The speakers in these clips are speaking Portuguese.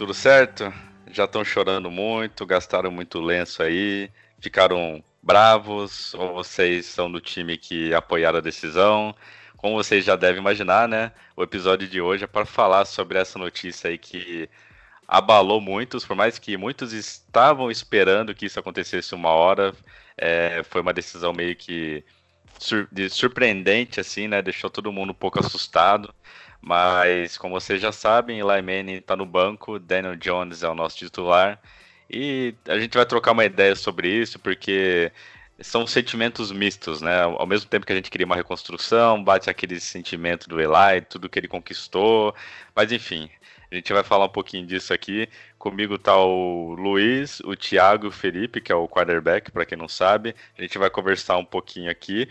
tudo certo? Já estão chorando muito, gastaram muito lenço aí, ficaram bravos ou vocês são do time que apoiaram a decisão? Como vocês já devem imaginar, né? O episódio de hoje é para falar sobre essa notícia aí que abalou muitos, por mais que muitos estavam esperando que isso acontecesse uma hora, é, foi uma decisão meio que sur de surpreendente, assim, né? Deixou todo mundo um pouco assustado. Mas, como vocês já sabem, Eli Manning está no banco, Daniel Jones é o nosso titular. E a gente vai trocar uma ideia sobre isso, porque são sentimentos mistos, né? Ao mesmo tempo que a gente queria uma reconstrução, bate aquele sentimento do Eli, tudo que ele conquistou. Mas, enfim, a gente vai falar um pouquinho disso aqui. Comigo tá o Luiz, o Thiago e o Felipe, que é o quarterback, para quem não sabe. A gente vai conversar um pouquinho aqui.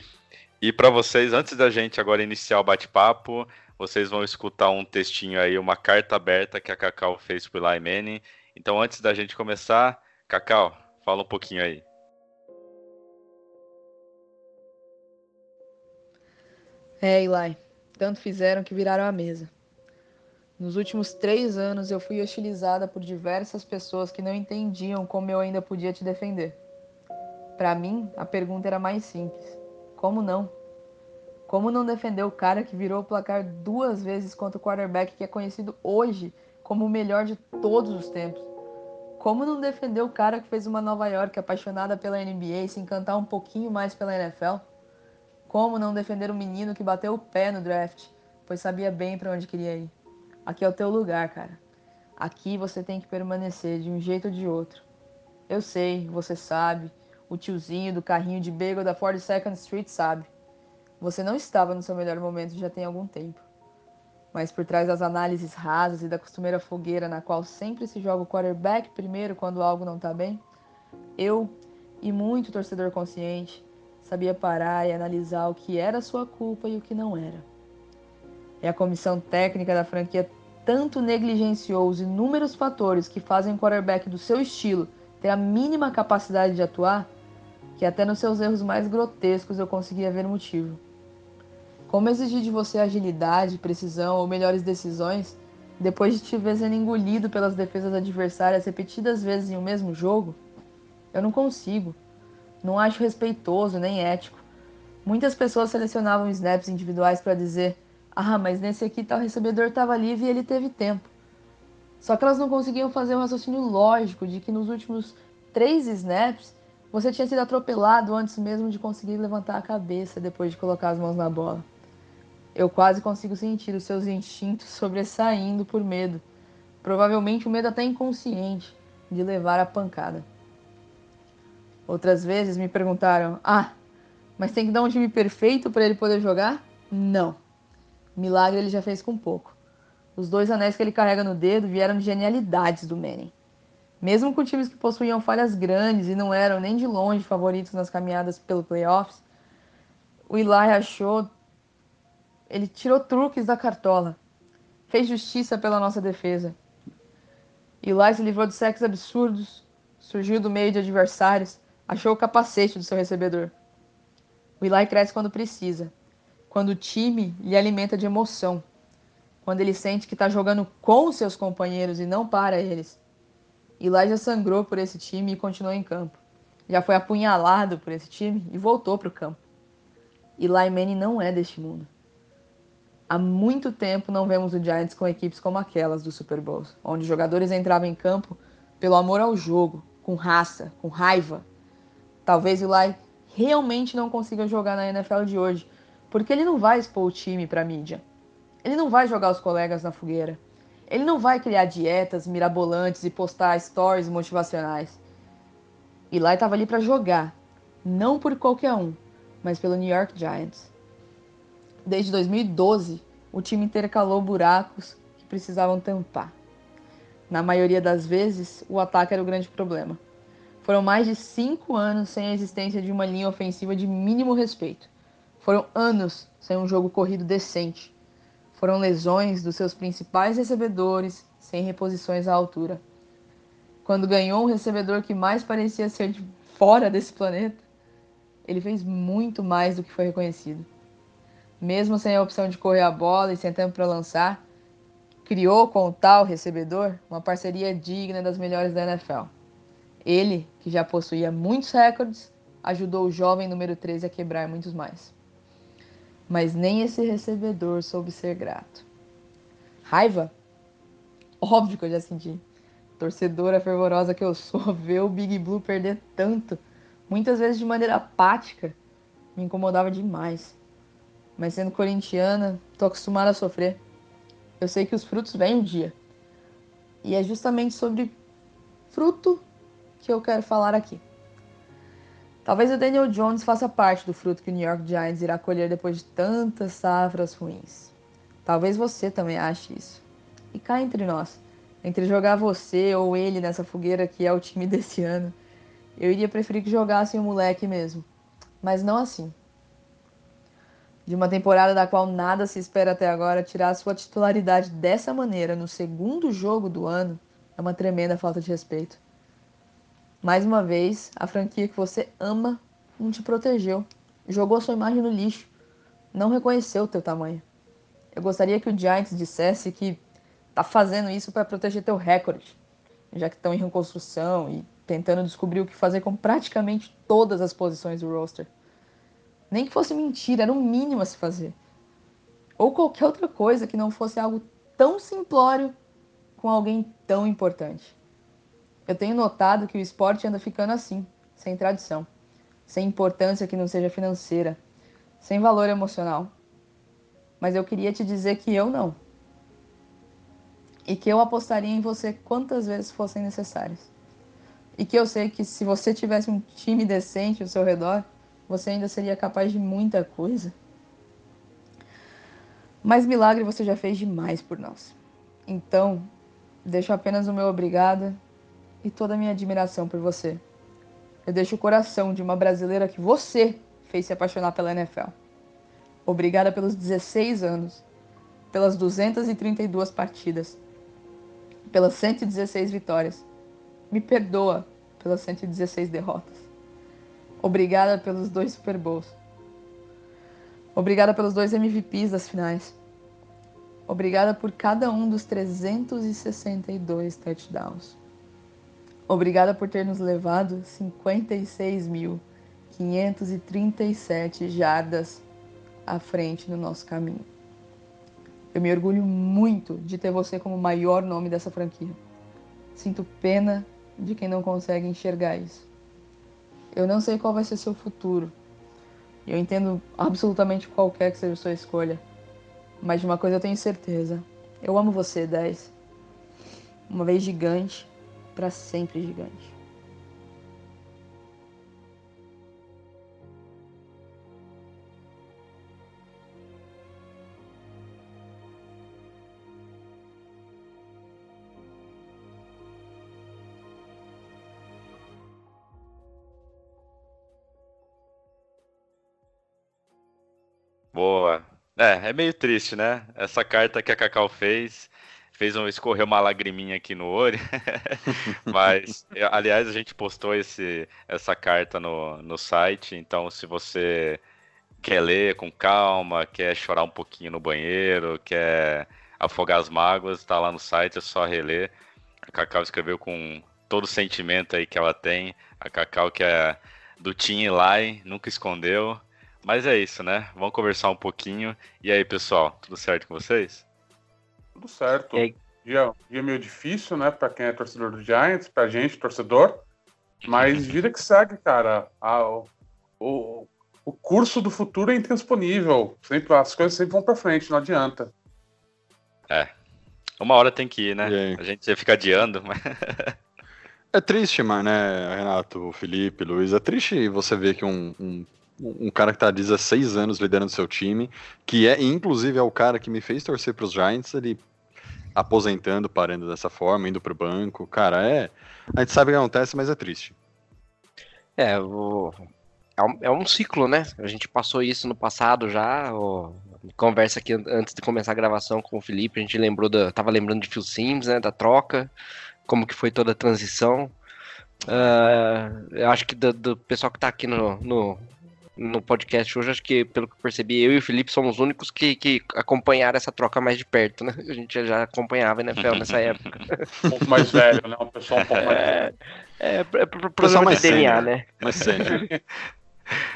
E para vocês, antes da gente agora iniciar o bate-papo, vocês vão escutar um textinho aí, uma carta aberta que a Cacau fez pro Manning. Então, antes da gente começar, Cacau, fala um pouquinho aí. É, Eli, tanto fizeram que viraram a mesa. Nos últimos três anos eu fui hostilizada por diversas pessoas que não entendiam como eu ainda podia te defender. Para mim, a pergunta era mais simples: como não? Como não defender o cara que virou o placar duas vezes contra o quarterback que é conhecido hoje como o melhor de todos os tempos? Como não defender o cara que fez uma Nova York apaixonada pela NBA se encantar um pouquinho mais pela NFL? Como não defender o menino que bateu o pé no draft, pois sabia bem para onde queria ir? Aqui é o teu lugar, cara. Aqui você tem que permanecer de um jeito ou de outro. Eu sei, você sabe, o tiozinho do carrinho de bagel da 42nd Street sabe. Você não estava no seu melhor momento já tem algum tempo. Mas por trás das análises rasas e da costumeira fogueira na qual sempre se joga o quarterback primeiro quando algo não está bem, eu e muito torcedor consciente sabia parar e analisar o que era sua culpa e o que não era. E a comissão técnica da franquia tanto negligenciou os inúmeros fatores que fazem o quarterback do seu estilo ter a mínima capacidade de atuar, que até nos seus erros mais grotescos eu conseguia ver o motivo. Como exigir de você agilidade, precisão ou melhores decisões depois de te ver sendo engolido pelas defesas adversárias repetidas vezes em um mesmo jogo? Eu não consigo. Não acho respeitoso nem ético. Muitas pessoas selecionavam snaps individuais para dizer: ah, mas nesse aqui tal recebedor estava livre e ele teve tempo. Só que elas não conseguiam fazer um raciocínio lógico de que nos últimos três snaps você tinha sido atropelado antes mesmo de conseguir levantar a cabeça depois de colocar as mãos na bola. Eu quase consigo sentir os seus instintos sobressaindo por medo. Provavelmente o medo até inconsciente de levar a pancada. Outras vezes me perguntaram: Ah, mas tem que dar um time perfeito para ele poder jogar? Não. Milagre ele já fez com pouco. Os dois anéis que ele carrega no dedo vieram de genialidades do Manning. Mesmo com times que possuíam falhas grandes e não eram nem de longe favoritos nas caminhadas pelo playoffs, o Eli achou. Ele tirou truques da cartola. Fez justiça pela nossa defesa. Eli se livrou de sexos absurdos, surgiu do meio de adversários, achou o capacete do seu recebedor. O Eli cresce quando precisa, quando o time lhe alimenta de emoção, quando ele sente que está jogando com seus companheiros e não para eles. Eli já sangrou por esse time e continuou em campo. Já foi apunhalado por esse time e voltou para o campo. Eli Manning não é deste mundo. Há muito tempo não vemos o Giants com equipes como aquelas do Super Bowl, onde jogadores entravam em campo pelo amor ao jogo, com raça, com raiva. Talvez Eli realmente não consiga jogar na NFL de hoje, porque ele não vai expor o time para mídia. Ele não vai jogar os colegas na fogueira. Ele não vai criar dietas mirabolantes e postar stories motivacionais. Eli estava ali para jogar, não por qualquer um, mas pelo New York Giants. Desde 2012, o time intercalou buracos que precisavam tampar. Na maioria das vezes, o ataque era o grande problema. Foram mais de cinco anos sem a existência de uma linha ofensiva de mínimo respeito. Foram anos sem um jogo corrido decente. Foram lesões dos seus principais recebedores, sem reposições à altura. Quando ganhou um recebedor que mais parecia ser de fora desse planeta, ele fez muito mais do que foi reconhecido. Mesmo sem a opção de correr a bola e sem tempo para lançar, criou com o tal recebedor uma parceria digna das melhores da NFL. Ele, que já possuía muitos recordes, ajudou o jovem número 13 a quebrar muitos mais. Mas nem esse recebedor soube ser grato. Raiva? Óbvio que eu já senti. Torcedora fervorosa que eu sou, ver o Big Blue perder tanto, muitas vezes de maneira apática, me incomodava demais. Mas sendo corintiana, tô acostumada a sofrer. Eu sei que os frutos vêm um dia. E é justamente sobre fruto que eu quero falar aqui. Talvez o Daniel Jones faça parte do fruto que o New York Giants irá colher depois de tantas safras ruins. Talvez você também ache isso. E cá entre nós, entre jogar você ou ele nessa fogueira que é o time desse ano, eu iria preferir que jogassem o moleque mesmo. Mas não assim. De uma temporada da qual nada se espera até agora, tirar sua titularidade dessa maneira no segundo jogo do ano é uma tremenda falta de respeito. Mais uma vez, a franquia que você ama não te protegeu, jogou sua imagem no lixo, não reconheceu o teu tamanho. Eu gostaria que o Giants dissesse que tá fazendo isso para proteger teu recorde, já que estão em reconstrução e tentando descobrir o que fazer com praticamente todas as posições do roster. Nem que fosse mentira, era o mínimo a se fazer. Ou qualquer outra coisa que não fosse algo tão simplório com alguém tão importante. Eu tenho notado que o esporte anda ficando assim, sem tradição, sem importância que não seja financeira, sem valor emocional. Mas eu queria te dizer que eu não. E que eu apostaria em você quantas vezes fossem necessárias. E que eu sei que se você tivesse um time decente ao seu redor, você ainda seria capaz de muita coisa. Mas milagre você já fez demais por nós. Então, deixo apenas o meu obrigada e toda a minha admiração por você. Eu deixo o coração de uma brasileira que você fez se apaixonar pela NFL. Obrigada pelos 16 anos, pelas 232 partidas, pelas 116 vitórias. Me perdoa pelas 116 derrotas. Obrigada pelos dois Super Bowls. Obrigada pelos dois MVPs das finais. Obrigada por cada um dos 362 touchdowns. Obrigada por ter nos levado 56.537 jardas à frente no nosso caminho. Eu me orgulho muito de ter você como o maior nome dessa franquia. Sinto pena de quem não consegue enxergar isso. Eu não sei qual vai ser seu futuro. Eu entendo absolutamente qualquer que seja sua escolha. Mas de uma coisa eu tenho certeza. Eu amo você, 10. Uma vez gigante, para sempre gigante. Boa. É, é meio triste, né? Essa carta que a Cacau fez fez um, escorrer uma lagriminha aqui no olho. Mas, aliás, a gente postou esse, essa carta no, no site, então se você quer ler com calma, quer chorar um pouquinho no banheiro, quer afogar as mágoas, tá lá no site, é só reler. A Cacau escreveu com todo o sentimento aí que ela tem. A Cacau que é do Team Eli, nunca escondeu. Mas é isso, né? Vamos conversar um pouquinho. E aí, pessoal, tudo certo com vocês? Tudo certo. Dia, dia meio difícil, né, para quem é torcedor do Giants, pra gente, torcedor. Mas vida que segue, cara. A, o, o curso do futuro é intransponível. Sempre, as coisas sempre vão para frente, não adianta. É. Uma hora tem que ir, né? A gente fica adiando, mas. É triste, mas, né, Renato, Felipe, Luiz, é triste você ver que um, um, um cara que está há 16 anos liderando seu time, que é, inclusive, é o cara que me fez torcer para os Giants, ele aposentando, parando dessa forma, indo pro banco. Cara, é. A gente sabe o que acontece, mas é triste. É, o... é, um, é um ciclo, né? A gente passou isso no passado já. O... Conversa aqui antes de começar a gravação com o Felipe, a gente lembrou da. Tava lembrando de Phil Sims, né? Da troca, como que foi toda a transição. Uh, eu acho que do, do, pessoal que tá aqui no, no, no, podcast hoje, acho que, pelo que eu percebi, eu e o Felipe somos os únicos que, que acompanharam essa troca mais de perto, né? A gente já acompanhava a NFL nessa época. Um pouco mais velho, né? Um pessoal um pouco mais velho. É, é, é problema mais de DNA, né? Mais sério.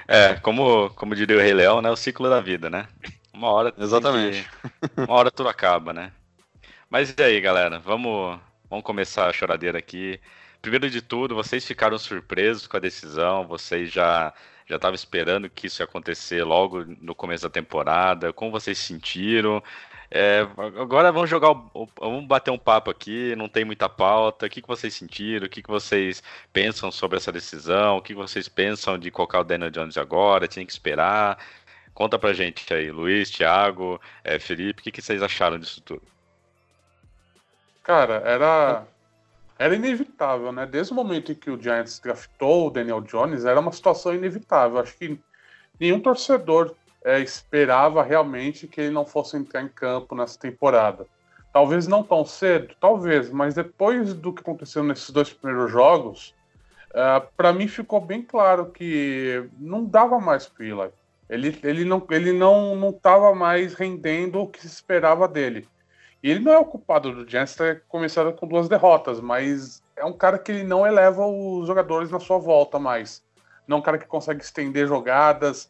É, como, como diria o Rei Leão, né? O ciclo da vida, né? Uma hora. Exatamente. Que, uma hora tudo acaba, né? Mas e aí, galera? Vamos, vamos começar a choradeira aqui. Primeiro de tudo, vocês ficaram surpresos com a decisão? Vocês já já estavam esperando que isso ia acontecer logo no começo da temporada? Como vocês sentiram? É, agora vamos jogar, o, vamos bater um papo aqui, não tem muita pauta. O que, que vocês sentiram? O que, que vocês pensam sobre essa decisão? O que, que vocês pensam de colocar o Daniel Jones agora? Tinha que esperar? Conta pra gente aí, Luiz, Thiago, é, Felipe, o que, que vocês acharam disso tudo? Cara, era, era inevitável, né? Desde o momento em que o Giants draftou o Daniel Jones, era uma situação inevitável. Acho que nenhum torcedor é, esperava realmente que ele não fosse entrar em campo nessa temporada. Talvez não tão cedo, talvez, mas depois do que aconteceu nesses dois primeiros jogos, uh, é, para mim ficou bem claro que não dava mais Eli. Ele, ele não ele não não estava mais rendendo o que se esperava dele. Ele não é o culpado do Giants ter começado com duas derrotas, mas é um cara que ele não eleva os jogadores na sua volta mais. Não é um cara que consegue estender jogadas,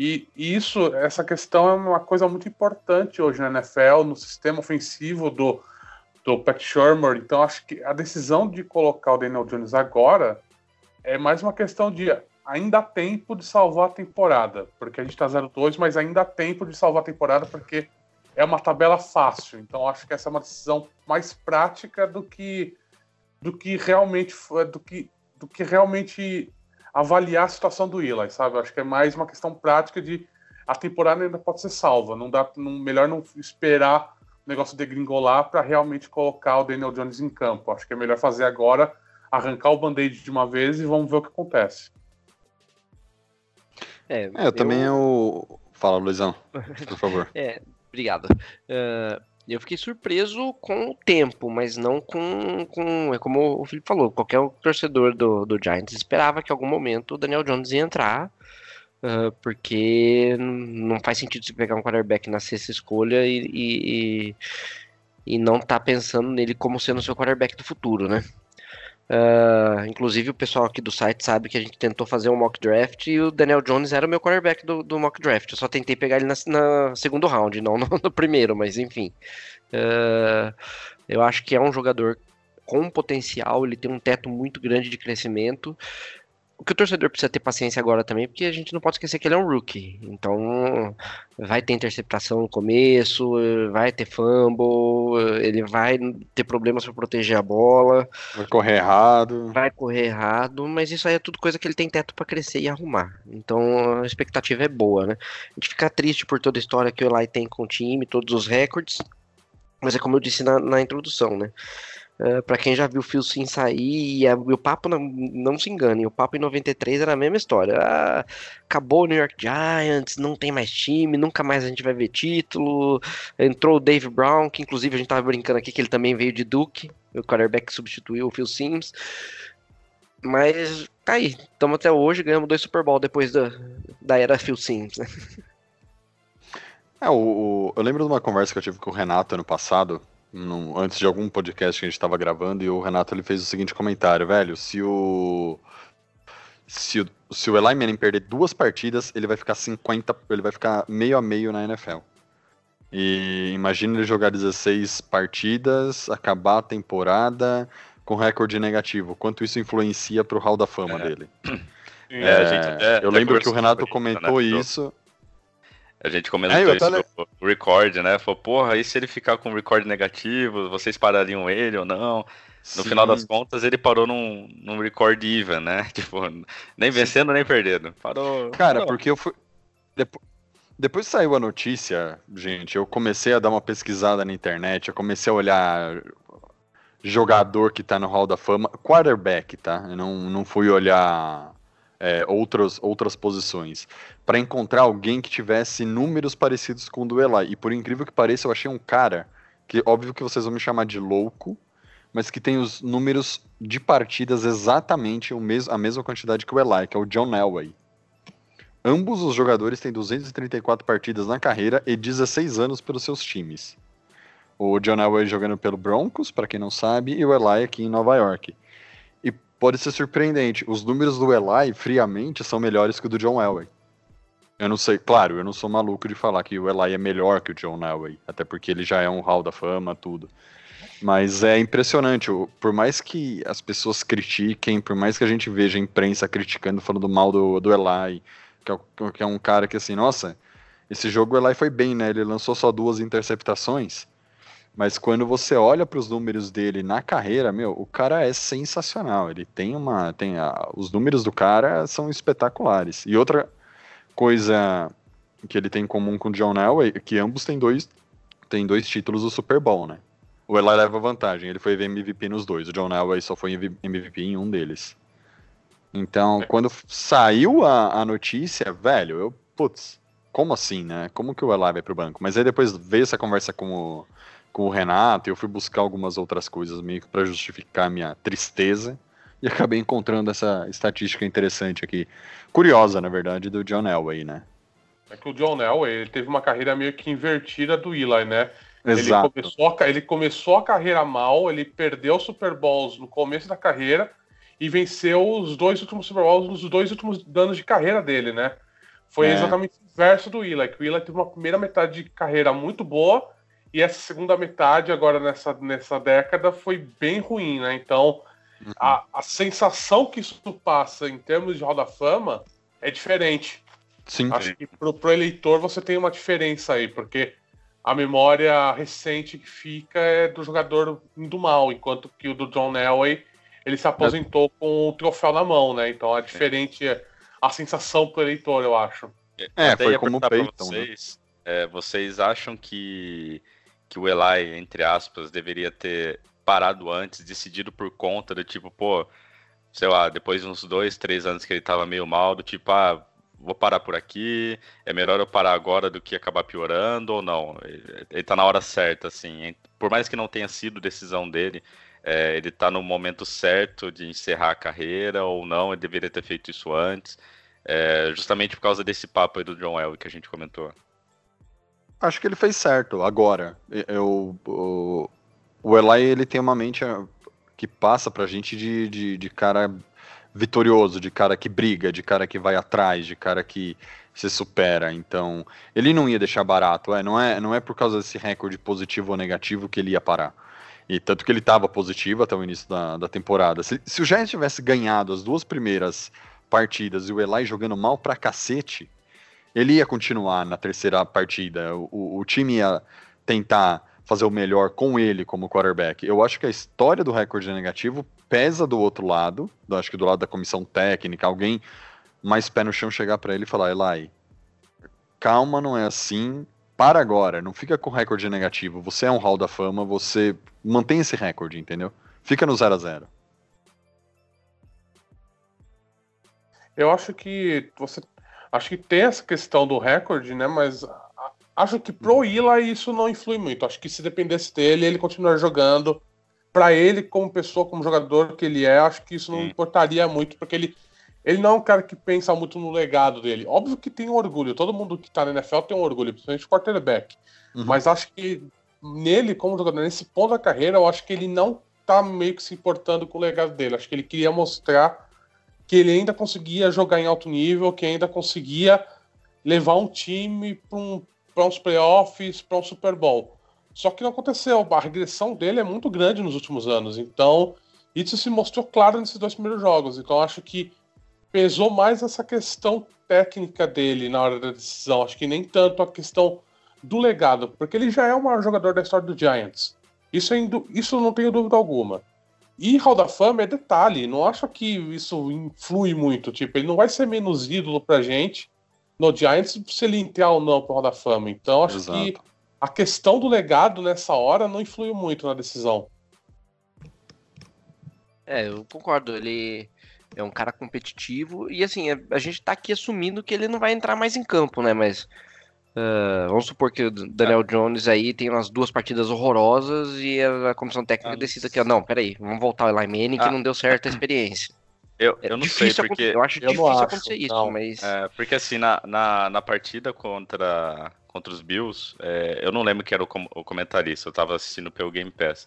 e, isso, essa questão é uma coisa muito importante hoje na NFL, no sistema ofensivo do, do Pat Shermer. Então, acho que a decisão de colocar o Daniel Jones agora é mais uma questão de ainda há tempo de salvar a temporada, porque a gente está 0-2, mas ainda há tempo de salvar a temporada, porque é uma tabela fácil. Então, acho que essa é uma decisão mais prática do que do que realmente do que do que realmente avaliar a situação do Eli, sabe? Acho que é mais uma questão prática de a temporada ainda pode ser salva. Não dá, não, melhor não esperar o negócio de gringolar para realmente colocar o Daniel Jones em campo. Acho que é melhor fazer agora, arrancar o band-aid de uma vez e vamos ver o que acontece. É, é eu, eu, também eu. Fala, Luizão, por favor. é, obrigado. Uh, eu fiquei surpreso com o tempo, mas não com, com. É como o Felipe falou, qualquer torcedor do, do Giants esperava que em algum momento o Daniel Jones ia entrar. Uh, porque não faz sentido você pegar um quarterback na sexta escolha e, e, e não tá pensando nele como sendo o seu quarterback do futuro, né? Uh, inclusive o pessoal aqui do site sabe que a gente tentou fazer um mock draft e o Daniel Jones era o meu quarterback do, do mock draft. Eu só tentei pegar ele na, na segundo round, não no, no primeiro, mas enfim. Uh, eu acho que é um jogador com potencial, ele tem um teto muito grande de crescimento. O que o torcedor precisa ter paciência agora também, porque a gente não pode esquecer que ele é um rookie. Então, vai ter interceptação no começo, vai ter fumble, ele vai ter problemas para proteger a bola. Vai correr errado. Vai correr errado, mas isso aí é tudo coisa que ele tem teto para crescer e arrumar. Então, a expectativa é boa, né? A gente fica triste por toda a história que o Eli tem com o time, todos os recordes, mas é como eu disse na, na introdução, né? Uh, para quem já viu o Phil Sim sair, e, a, e o papo, não, não, se engane, o papo em 93 era a mesma história. Ah, acabou o New York Giants, não tem mais time, nunca mais a gente vai ver título. Entrou o Dave Brown, que inclusive a gente tava brincando aqui que ele também veio de Duke, o quarterback substituiu o Phil Sims. Mas tá aí, estamos até hoje, ganhamos dois Super Bowl depois da, da era Phil Sims. Né? É, o, o, eu lembro de uma conversa que eu tive com o Renato ano passado, num, antes de algum podcast que a gente estava gravando, e o Renato ele fez o seguinte comentário, velho, se o se o, se o Eli Manning perder duas partidas, ele vai ficar 50, ele vai ficar meio a meio na NFL. E imagina ele jogar 16 partidas, acabar a temporada com recorde negativo. Quanto isso influencia pro Hall da Fama é. dele? É, é, gente, eu lembro que o Renato comentou né? isso. A gente comentou é, isso no record, né? Falou, porra, e se ele ficar com record negativo, vocês parariam ele ou não? No Sim. final das contas, ele parou num, num record even, né? Tipo, nem vencendo nem perdendo. Parou. Cara, não. porque eu fui. Depois, Depois que saiu a notícia, gente, eu comecei a dar uma pesquisada na internet, eu comecei a olhar jogador que tá no Hall da Fama, quarterback, tá? Eu não, não fui olhar é, outras, outras posições, para encontrar alguém que tivesse números parecidos com o do Eli. E por incrível que pareça, eu achei um cara que, óbvio que vocês vão me chamar de louco, mas que tem os números de partidas exatamente o mes a mesma quantidade que o Eli, que é o John Elway. Ambos os jogadores têm 234 partidas na carreira e 16 anos pelos seus times. O John Elway jogando pelo Broncos, para quem não sabe, e o Eli aqui em Nova York. Pode ser surpreendente, os números do Eli, friamente, são melhores que o do John Elway. Eu não sei, claro, eu não sou maluco de falar que o Eli é melhor que o John Elway, até porque ele já é um Hall da Fama, tudo. Mas é impressionante, por mais que as pessoas critiquem, por mais que a gente veja a imprensa criticando, falando mal do, do Eli, que é, que é um cara que assim, nossa, esse jogo o Eli foi bem, né? Ele lançou só duas interceptações. Mas quando você olha para os números dele na carreira, meu, o cara é sensacional. Ele tem uma, tem a, os números do cara são espetaculares. E outra coisa que ele tem em comum com o John Elway é que ambos têm dois, têm dois títulos do Super Bowl, né? O Eli leva vantagem. Ele foi MVP nos dois. O John Elway só foi MVP em um deles. Então, quando saiu a, a notícia, velho, eu, putz, como assim, né? Como que o Eli vai pro banco? Mas aí depois veio essa conversa com o, com o Renato, e eu fui buscar algumas outras coisas meio que para justificar a minha tristeza, e acabei encontrando essa estatística interessante aqui. Curiosa, na verdade, do John Elway, né? É que o John Elway ele teve uma carreira meio que invertida do Eli, né? Exato. Ele começou, a, ele começou a carreira mal, ele perdeu Super Bowls no começo da carreira, e venceu os dois últimos Super Bowls nos dois últimos anos de carreira dele, né? Foi é. exatamente o inverso do Willa, que o Willa teve uma primeira metade de carreira muito boa e essa segunda metade, agora nessa, nessa década, foi bem ruim, né? Então, uhum. a, a sensação que isso passa em termos de Roda Fama é diferente. Sim. Acho que pro, pro eleitor você tem uma diferença aí, porque a memória recente que fica é do jogador indo mal, enquanto que o do John Elway ele se aposentou com o troféu na mão, né? Então é diferente a sensação pro eleitor, eu acho. É, Até foi como o Peyton, né? vocês, né? é, vocês acham que, que o Eli, entre aspas, deveria ter parado antes, decidido por conta do tipo, pô, sei lá, depois de uns dois, três anos que ele tava meio mal, do tipo, ah, vou parar por aqui, é melhor eu parar agora do que acabar piorando ou não? Ele, ele tá na hora certa, assim. Por mais que não tenha sido decisão dele, é, ele está no momento certo de encerrar a carreira ou não, ele deveria ter feito isso antes, é, justamente por causa desse papo aí do John Elway que a gente comentou. Acho que ele fez certo. Agora, eu, o, o Eli ele tem uma mente ah, que passa pra gente de, de, de cara vitorioso, de cara que briga, de cara que vai atrás, de cara que se supera. Então, ele não ia deixar barato. É, não, é, não é por causa desse recorde positivo ou negativo que ele ia parar. E tanto que ele estava positivo até o início da, da temporada. Se, se o Giants tivesse ganhado as duas primeiras partidas e o Eli jogando mal pra cacete, ele ia continuar na terceira partida. O, o time ia tentar fazer o melhor com ele como quarterback. Eu acho que a história do recorde negativo pesa do outro lado, acho que do lado da comissão técnica, alguém mais pé no chão chegar para ele e falar, Eli, calma, não é assim, para agora, não fica com recorde negativo. Você é um hall da fama, você mantém esse recorde, entendeu? Fica no 0 a 0 Eu acho que você. Acho que tem essa questão do recorde, né? Mas acho que pro Ila isso não influi muito. Acho que se dependesse dele, ele continuar jogando. Para ele, como pessoa, como jogador que ele é, acho que isso não importaria muito, porque ele ele não é um cara que pensa muito no legado dele. Óbvio que tem orgulho, todo mundo que tá na NFL tem um orgulho, principalmente o quarterback. Uhum. Mas acho que nele, como jogador, nesse ponto da carreira, eu acho que ele não tá meio que se importando com o legado dele. Acho que ele queria mostrar que ele ainda conseguia jogar em alto nível, que ainda conseguia levar um time para um, uns playoffs, para um Super Bowl. Só que não aconteceu. A regressão dele é muito grande nos últimos anos. Então, isso se mostrou claro nesses dois primeiros jogos. Então, acho que pesou mais essa questão técnica dele na hora da decisão. Acho que nem tanto a questão do legado, porque ele já é o maior jogador da história do Giants. Isso, é isso não tenho dúvida alguma. E Hall da Fama é detalhe, não acho que isso influi muito. Tipo, ele não vai ser menos ídolo pra gente no Giants se ele entrar ou não pro Hall da Fama. Então acho Exato. que a questão do legado nessa hora não influiu muito na decisão. É, eu concordo. Ele é um cara competitivo e assim, a, a gente tá aqui assumindo que ele não vai entrar mais em campo, né? Mas uh, vamos supor que o Daniel Jones aí tem umas duas partidas horrorosas e a, comissão técnica Ah, decida que, não, peraí, vamos voltar ao Eli Manning que Ah. não deu certo a experiência. Eu, É eu não sei, porque. eu acho eu difícil acho, acontecer isso, não. mas É, porque assim, na, na, na partida contra, contra os Bills, é, eu não lembro quem era o, com- o comentarista, eu tava assistindo pelo Game Pass.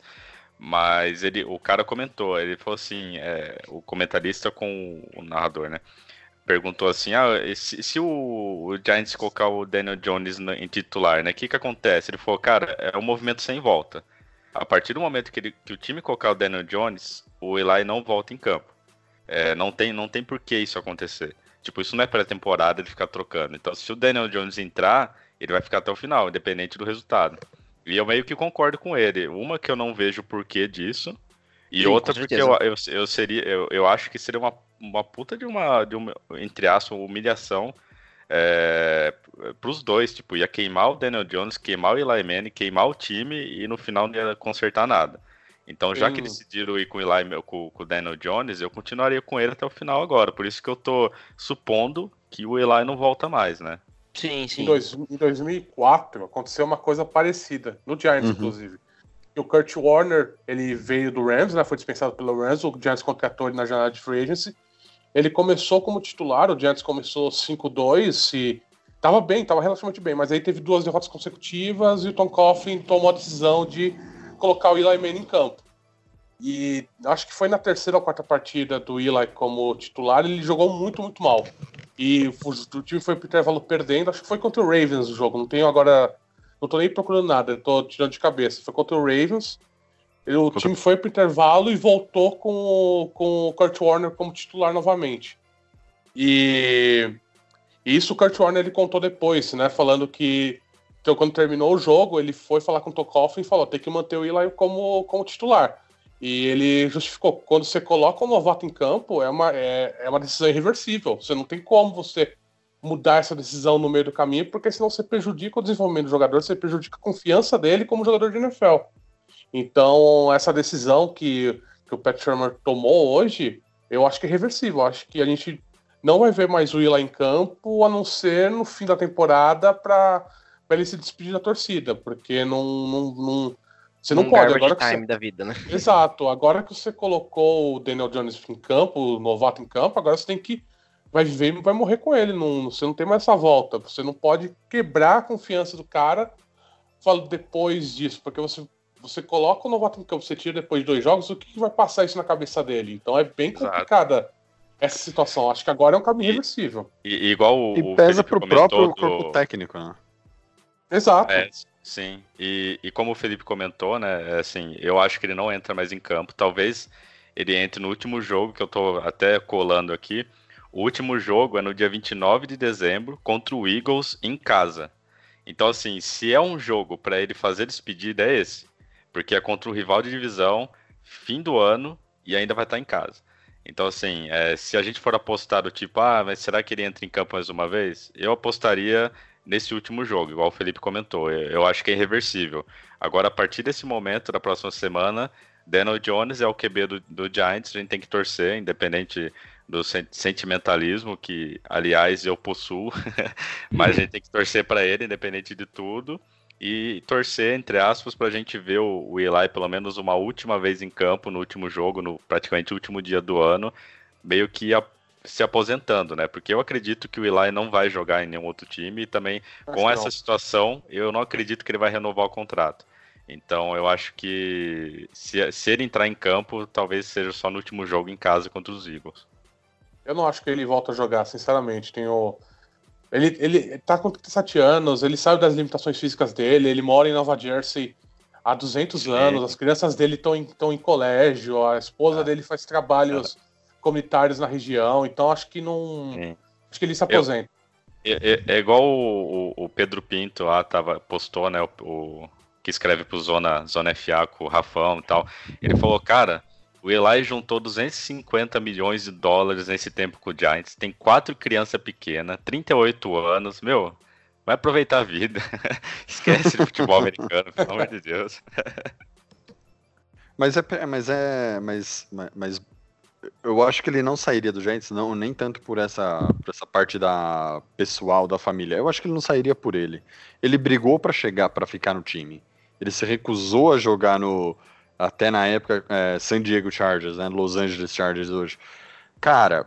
Mas ele, o cara comentou, ele falou assim, é, o comentarista com o narrador, né? Perguntou assim, ah, se, se o, o Giants colocar o Daniel Jones no- em titular, né? O que que acontece? Ele falou, cara, é um movimento sem volta. A partir do momento que, ele- que o time colocar o Daniel Jones, o Eli não volta em campo. É, não, tem, não tem por que isso acontecer. Tipo, isso não é pré-temporada ele ficar trocando. Então, se o Daniel Jones entrar, ele vai ficar até o final, independente do resultado. E eu meio que concordo com ele. Uma que eu não vejo o porquê disso. E Sim, outra porque eu, eu, eu seria. Eu, eu acho que seria uma, uma puta de uma, de uma, entre aspas, humilhação é, pros dois. Tipo, ia queimar o Daniel Jones, queimar o Eli Manning, queimar o time e no final não ia consertar nada. Então, já que Hum. eles decidiram ir com o Eli, com, com o Daniel Jones, eu continuaria com ele até o final agora. Por isso que eu tô supondo que o Eli não volta mais, né? sim, Em, sim. dois, em 2004 aconteceu uma coisa parecida, no Giants, Uhum. inclusive. E o Kurt Warner, ele veio do Rams, né, foi dispensado pelo Rams, o Giants contratou ele na janela de free agency. Ele começou como titular, o Giants começou 5-2 e tava bem, tava relativamente bem, mas aí teve duas derrotas consecutivas e o Tom Coughlin tomou a decisão de colocar o Eli Manning em campo. E acho que foi na terceira ou quarta partida do Eli como titular, ele jogou muito, muito mal. E o, o time foi pro intervalo perdendo, acho que foi contra o Ravens o jogo, não tenho agora. Não tô nem procurando nada, tô tirando de cabeça. Foi contra o Ravens. O Contra- time foi pro intervalo e voltou com, o- com o Kurt Warner como titular novamente. E, e isso o Kurt Warner ele contou depois, né? Falando que então, quando terminou o jogo, ele foi falar com o Tokoff e falou: tem que manter o Eli como, como titular. E ele justificou: quando você coloca um novato em campo, é uma, é, é uma decisão irreversível. Você não tem como você mudar essa decisão no meio do caminho, porque senão você prejudica o desenvolvimento do jogador, você prejudica a confiança dele como jogador de NFL. Então, essa decisão que, que o Pat Shermer tomou hoje, eu acho que é reversível. Eu acho que a gente não vai ver mais o Eli em campo, a não ser no fim da temporada para ele se despedir da torcida, porque não, não, não você não um pode. Agora que você, time da vida, né? Exato. Agora que você colocou o Daniel Jones em campo, o novato em campo, agora você tem que. Vai viver e vai morrer com ele. Não, você não tem mais essa volta. Você não pode quebrar a confiança do cara falo, depois disso, porque você, você coloca o novato em campo, você tira depois de dois jogos, o que, que vai passar isso na cabeça dele? Então é bem Exato. complicada essa situação. Acho que agora é um caminho reversível. E, e igual o. E o pesa pro comentou próprio do- corpo técnico, né? Exato. É, sim. E, e como o Felipe comentou, né? é Assim, eu acho que ele não entra mais em campo. Talvez ele entre no último jogo, que eu tô até colando aqui. O último jogo é no dia 29 de dezembro contra o Eagles em casa. Então, assim, se é um jogo para ele fazer despedida, é esse. Porque é contra o rival de divisão, fim do ano, e ainda vai estar em casa. Então, assim, é, se a gente for apostar do tipo, ah, mas será que ele entra em campo mais uma vez? Eu apostaria nesse último jogo, igual o Felipe comentou. Eu, eu acho que é irreversível. Agora, a partir desse momento, da próxima semana, Daniel Jones é o QB do, do Giants, a gente tem que torcer, independente do sen- sentimentalismo, que, aliás, eu possuo, mas a gente tem que torcer para ele, independente de tudo, e torcer, entre aspas, para a gente ver o, o Eli pelo menos uma última vez em campo, no último jogo, no praticamente último dia do ano, meio que a- se aposentando, né? Porque eu acredito que o Eli não vai jogar em nenhum outro time, e também Acho com essa não. situação, eu não acredito que ele vai renovar o contrato. Então eu acho que se, se ele entrar em campo, talvez seja só no último jogo em casa contra os Eagles. Eu não acho que ele volta a jogar, sinceramente. Tem o... ele, ele tá com 37 anos, ele sabe das limitações físicas dele, ele mora em Nova Jersey há 200 Sim. anos, as crianças dele estão em, tão em colégio, a esposa Ah. dele faz trabalhos comunitários na região, então acho que não. Sim. Acho que ele se aposenta. É, é- é igual o, o- o Pedro Pinto lá tava, postou, né? O, o- que escreve pro Zona, Zona FA com o Rafão e tal. Ele falou, cara, O Eli juntou 250 milhões de dólares nesse tempo com o Giants. Tem quatro crianças pequenas, 38 anos. Meu, vai aproveitar a vida. Esquece de futebol americano, pelo amor de Deus. Mas é, mas é, mas, mas eu acho que ele não sairia do Giants, não, nem tanto por essa, por essa parte da pessoal da família. Eu acho que ele não sairia por ele. Ele brigou para chegar, para ficar no time. Ele se recusou a jogar no, até na época, é, San Diego Chargers, né, Los Angeles Chargers hoje. Cara,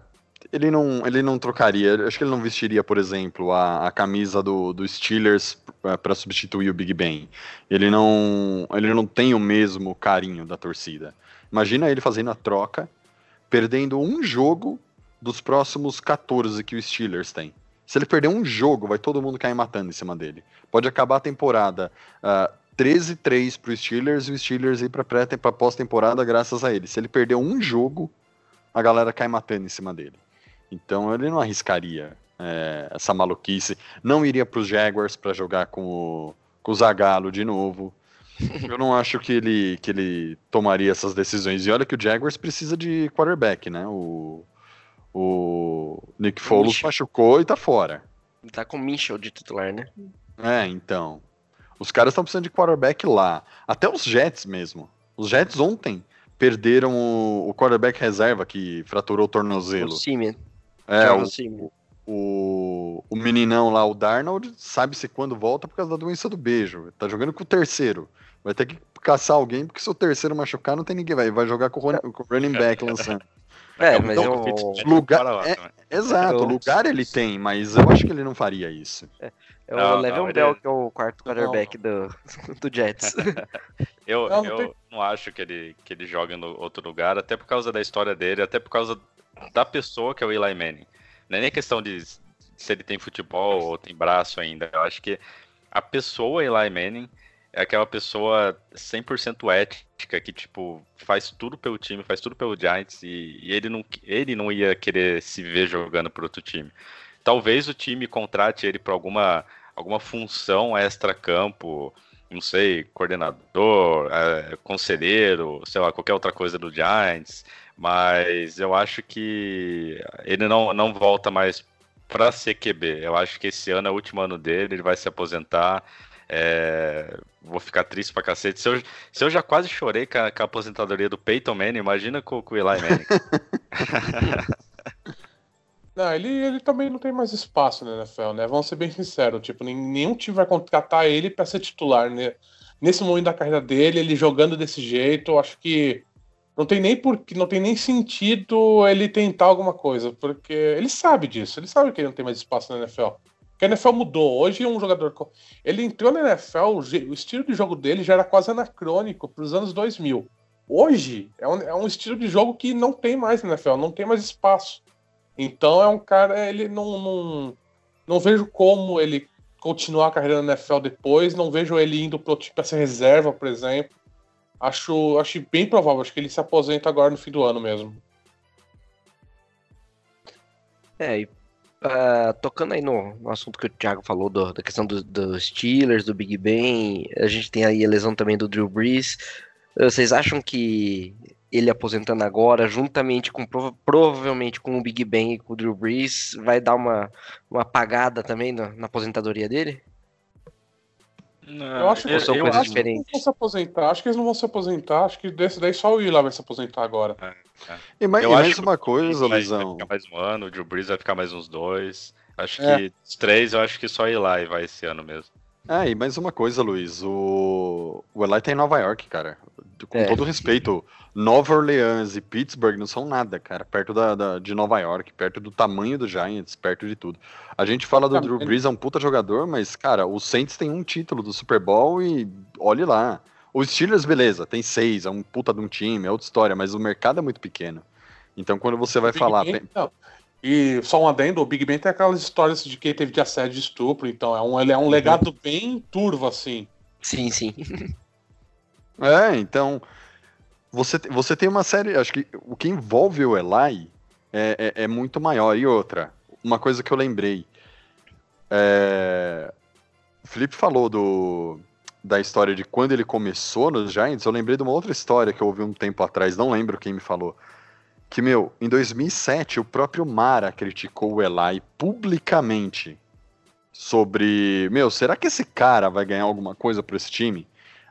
ele não, ele não trocaria, acho que ele não vestiria, por exemplo, a, a camisa do, do Steelers para substituir o Big Ben. Ele não, ele não tem o mesmo carinho da torcida. Imagina ele fazendo a troca, perdendo um jogo dos próximos 14 que o Steelers tem. Se ele perder um jogo, vai todo mundo cair matando em cima dele. Pode acabar a temporada uh, 13-3 pro Steelers e o Steelers ir pra, pré pra pós-temporada graças a ele. Se ele perder um jogo, a galera cai matando em cima dele. Então ele não arriscaria é, essa maluquice. Não iria pros Jaguars para jogar com o, com o Zagallo de novo. Eu não acho que ele, que ele tomaria essas decisões. E olha que o Jaguars precisa de quarterback, né? O, o Nick Foles machucou e tá fora. Tá com o Mitchell de titular, né? É, então. Os caras estão precisando de quarterback lá. Até os Jets mesmo. Os Jets ontem perderam o, o quarterback reserva que fraturou o tornozelo. O Simeon. É, o, o, o meninão lá, o Darnold, sabe-se quando volta por causa da doença do beijo. Tá jogando com o terceiro. Vai ter que caçar alguém, porque se o terceiro machucar, não tem ninguém. Vai, vai jogar com o, com o running back lançando. É, mas então, eu... lugar, é, exato, eu... lugar ele tem, mas eu acho que ele não faria isso. É, é o Level Bell, ele... que é o quarto quarterback do, do Jets. eu, não, eu tem... não acho que ele, que ele joga no outro lugar, até por causa da história dele, até por causa da pessoa que é o Eli Manning. Não é nem questão de se ele tem futebol ou tem braço ainda. Eu acho que a pessoa Eli Manning é aquela pessoa 100% ética que, tipo, faz tudo pelo time, faz tudo pelo Giants e, e, ele, não, ele não ia querer se ver jogando para outro time. Talvez o time contrate ele para alguma, alguma função extra-campo, não sei, coordenador, é, conselheiro, sei lá, qualquer outra coisa do Giants, mas eu acho que ele não, não volta mais para ser QB. Eu acho que esse ano é o último ano dele, ele vai se aposentar. É, vou ficar triste pra cacete. Se eu, se eu já quase chorei com a, com a aposentadoria do Peyton Manning, imagina com, com o Eli Manning. não, ele, ele também não tem mais espaço na NFL, né? Vamos ser bem sinceros. Tipo, nenhum time vai contratar ele para ser titular, né? Nesse momento da carreira dele, ele jogando desse jeito, eu acho que não tem nem por, não tem nem sentido ele tentar alguma coisa, porque ele sabe disso, ele sabe que ele não tem mais espaço na NFL. Porque a NFL mudou. Hoje um jogador. Ele entrou na NFL, o estilo de jogo dele já era quase anacrônico para os anos 2000. Hoje é um, é um estilo de jogo que não tem mais na NFL, não tem mais espaço. Então é um cara, ele não, não, não vejo como ele continuar a carreira na NFL depois, não vejo ele indo para tipo, essa reserva, por exemplo. Acho, acho bem provável, acho que ele se aposenta agora no fim do ano mesmo. É, e Uh, tocando aí no, no, assunto que o Thiago falou do, da questão dos do Steelers, do Big Ben, a gente tem aí a lesão também do Drew Brees. Vocês acham que ele aposentando agora, juntamente com provavelmente com o Big Ben e com o Drew Brees, vai dar uma, uma apagada também na, na aposentadoria dele? Não, eu acho que, são eu, coisas diferentes. Que vão se aposentar. Acho que eles não vão se aposentar. Acho que desse daí só o Eli vai se aposentar agora. É, é. E, mais, e mais uma coisa, Luizão. Vai ficar mais um ano, o Drew Brees vai ficar mais uns dois. Acho é. que os três, eu acho que só Eli vai esse ano mesmo. É, e mais uma coisa, Luiz. O, o Eli tá em Nova York, cara. Com é. todo respeito, Nova Orleans e Pittsburgh não são nada, cara. Perto da, da, de Nova York, perto do tamanho do Giants, perto de tudo. A gente fala do Drew Brees, é um puta jogador, mas, cara, o Saints tem um título do Super Bowl e olhe lá. Os Steelers, beleza, tem seis, é um puta de um time, é outra história, mas o mercado é muito pequeno. Então, quando você vai falar. Ben, e só um adendo, o Big Ben tem aquelas histórias de que teve de assédio de estupro, então é um, ele é um uhum. legado bem turvo, assim. Sim, sim. É, então. Você, você tem uma série. Acho que o que envolve o Eli é, é, é muito maior. E outra, uma coisa que eu lembrei. É, o Felipe falou do, da história de quando ele começou nos Giants, eu lembrei de uma outra história que eu ouvi um tempo atrás, não lembro quem me falou. Que, meu, em 2007, o próprio Mara criticou o Eli publicamente sobre, meu, será que esse cara vai ganhar alguma coisa para esse time?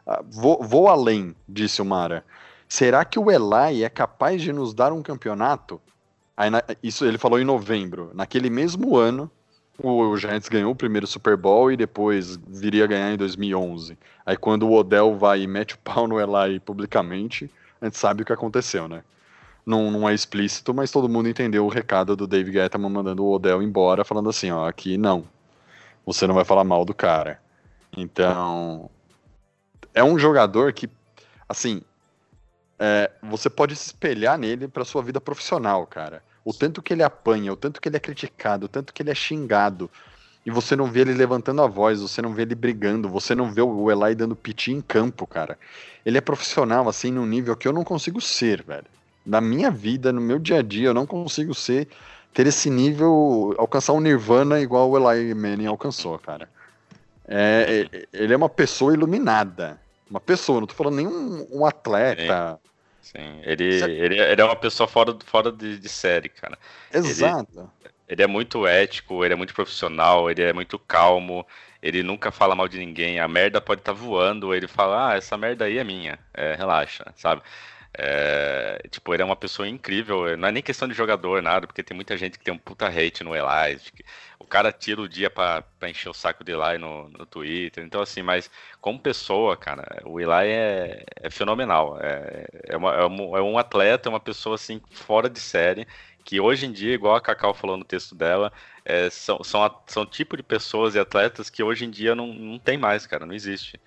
Ah, vou, vou além, disse o Mara. Será que o Eli é capaz de nos dar um campeonato? Aí, na, isso ele falou em novembro. Naquele mesmo ano, o Giants ganhou o primeiro Super Bowl e depois viria a ganhar em 2011. Aí quando o Odell vai e mete o pau no Eli publicamente, a gente sabe o que aconteceu, né? Não, não é explícito, mas todo mundo entendeu o recado do Dave Gettman mandando o Odell embora, falando assim, ó, aqui não. Você não vai falar mal do cara. Então, é um jogador que, assim, é, você pode se espelhar nele para sua vida profissional, cara o tanto que ele apanha, o tanto que ele é criticado, o tanto que ele é xingado, e você não vê ele levantando a voz, você não vê ele brigando, você não vê o Eli dando piti em campo, cara. Ele é profissional, assim, num nível que eu não consigo ser, velho. Na minha vida, no meu dia a dia, eu não consigo ser, ter esse nível, alcançar um Nirvana igual o Eli Manning alcançou, cara. É, é ele é uma pessoa iluminada. Uma pessoa, não tô falando nenhum um atleta. É Sim, ele, ele, ele, é uma pessoa fora, fora de, de série, cara. Exato. Ele, ele, é muito ético, ele é muito profissional, ele é muito calmo, ele nunca fala mal de ninguém. A merda pode estar tá voando, ele fala, ah, essa merda aí é minha, é, relaxa, sabe? É, tipo, ele é uma pessoa incrível. Não é nem questão de jogador, nada, porque tem muita gente que tem um puta hate no Eli. Cara tira o dia pra encher o saco de Eli no, no Twitter. Então, assim, mas como pessoa, cara, o Eli é, é fenomenal. É, é, uma, é, um, é um atleta, é uma pessoa, assim, fora de série. Que hoje em dia, igual a Cacau falou no texto dela, é, são, são, são tipo de pessoas e atletas que hoje em dia não, não tem mais, cara, não existe.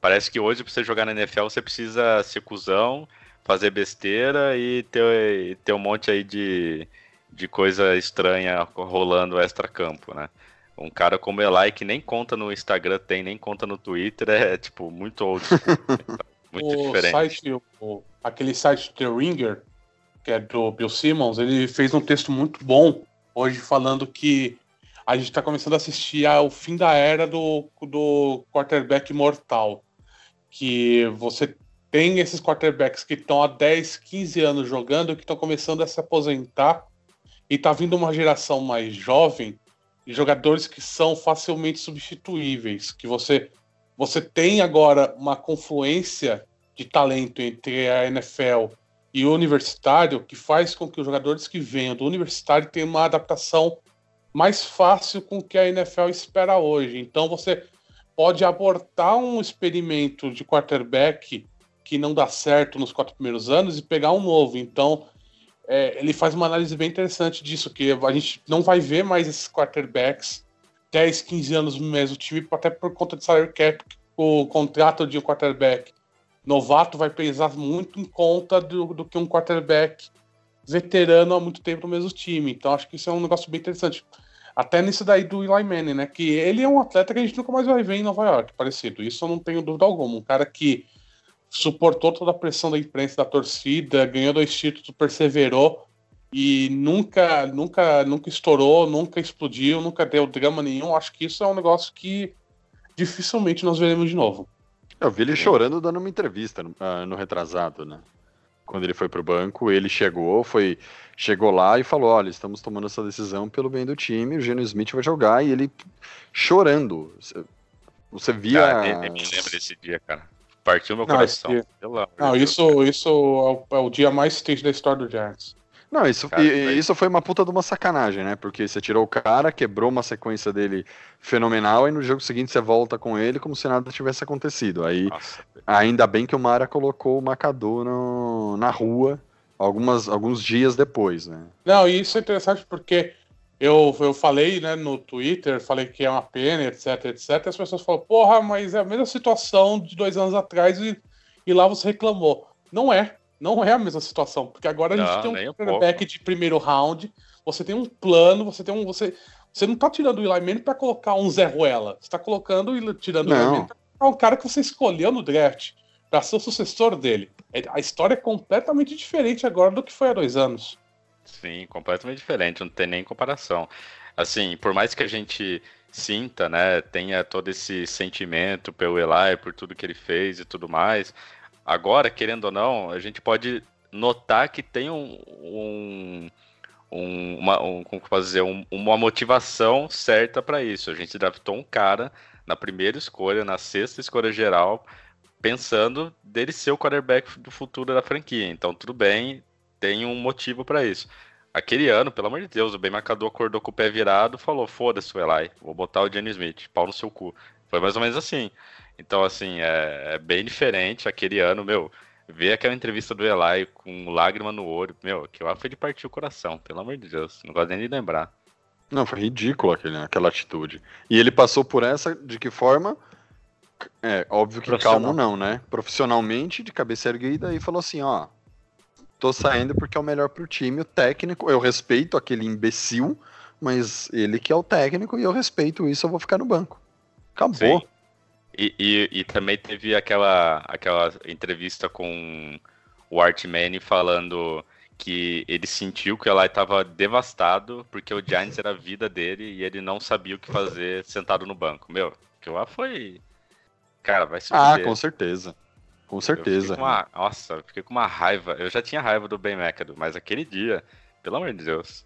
Parece que hoje, pra você jogar na NFL, você precisa ser cuzão, fazer besteira e ter, ter um monte aí de, de coisa estranha rolando extra-campo, né? Um cara como Eli, que nem conta no Instagram, tem nem conta no Twitter, é tipo muito old school. muito o diferente. Site, o, aquele site The Ringer, que é do Bill Simmons, ele fez um texto muito bom hoje falando que a gente está começando a assistir ao fim da era do, do quarterback mortal. Que você tem esses quarterbacks que estão há 10, 15 anos jogando, que estão começando a se aposentar, e tá vindo uma geração mais jovem de jogadores que são facilmente substituíveis, que você você tem agora uma confluência de talento entre a NFL e o universitário que faz com que os jogadores que venham do universitário tenham uma adaptação mais fácil com o que a NFL espera hoje. Então você pode abortar um experimento de quarterback que não dá certo nos quatro primeiros anos e pegar um novo. Então, é, ele faz uma análise bem interessante disso, que a gente não vai ver mais esses quarterbacks 10, 15 anos no mesmo time, até por conta de salary cap, o contrato de um quarterback novato vai pesar muito em conta do, do que um quarterback veterano há muito tempo no mesmo time. Então, acho que isso é um negócio bem interessante. Até nisso daí do Eli Manning, né? Que ele é um atleta que a gente nunca mais vai ver em Nova York, parecido. Isso eu não tenho dúvida alguma. Um cara que suportou toda a pressão da imprensa, da torcida, ganhou dois títulos, perseverou e nunca, nunca, nunca estourou, nunca explodiu, nunca deu drama nenhum. Acho que isso é um negócio que dificilmente nós veremos de novo. Eu vi ele chorando dando uma entrevista no, uh, no retrasado, né? Quando ele foi pro banco, ele chegou, foi chegou lá e falou: "Olha, estamos tomando essa decisão pelo bem do time, o Geno Smith vai jogar" e ele chorando. Você via Cara, nem, me lembro desse dia, cara. Partiu meu coração. Não, não isso, isso é o, é o, dia mais triste da história do Giants. Não, isso, cara, e, isso foi uma puta de uma sacanagem, né? Porque você tirou o cara, quebrou uma sequência dele fenomenal, e no jogo seguinte você volta com ele como se nada tivesse acontecido. Aí, Nossa. ainda bem que o Mara colocou o Macadu no, na rua algumas, alguns dias depois, né? Não, e isso é interessante porque eu, eu falei né, no Twitter, falei que é uma pena, etc, etc. E as pessoas falam, porra, mas é a mesma situação de dois anos atrás e, e lá você reclamou. Não é, não é a mesma situação, porque agora a gente não, tem um quarterback de primeiro round, você tem um plano, você tem um. Você, você não tá tirando o Eli Manning pra colocar um Zé Ruela, você tá colocando tirando não. o Eli Manning pra colocar um cara que você escolheu no draft para ser o sucessor dele. É, a história é completamente diferente agora do que foi há dois anos. Sim, completamente diferente, não tem nem comparação. Assim, por mais que a gente sinta, né, tenha todo esse sentimento pelo Eli, por tudo que ele fez e tudo mais. Agora, querendo ou não, a gente pode notar que tem um, um, um uma, um, como dizer, um, uma motivação certa para isso. A gente draftou um cara na primeira escolha, na sexta escolha geral, pensando dele ser o quarterback do futuro da franquia. Então, tudo bem, tem um motivo para isso. Aquele ano, pelo amor de Deus, o Ben Marcador acordou com o pé virado falou: foda-se o Eli, vou botar o Jenny Smith, pau no seu cu. Foi mais ou menos assim. Então, assim, é, é bem diferente. Aquele ano, meu, ver aquela entrevista do Eli com lágrima no olho, meu, aquilo lá foi de partir o coração, pelo amor de Deus. Não gosto nem de lembrar. Não, foi ridículo aquele, aquela atitude. E ele passou por essa de que forma? É, óbvio que calmo não, né? Profissionalmente, de cabeça erguida, e falou assim, ó, tô saindo porque é o melhor pro time, o técnico, eu respeito aquele imbecil, mas ele que é o técnico e eu respeito isso, eu vou ficar no banco. Acabou. E, e, e, também teve aquela, aquela entrevista com o Art Manning falando que ele sentiu que o Eli estava devastado porque o Giants era a vida dele e ele não sabia o que fazer sentado no banco. Meu, que lá foi. Cara, vai se Ah, com certeza. Com certeza. Eu uma... Nossa, eu fiquei com uma raiva. Eu já tinha raiva do Ben McAdoo, mas aquele dia, pelo amor de Deus.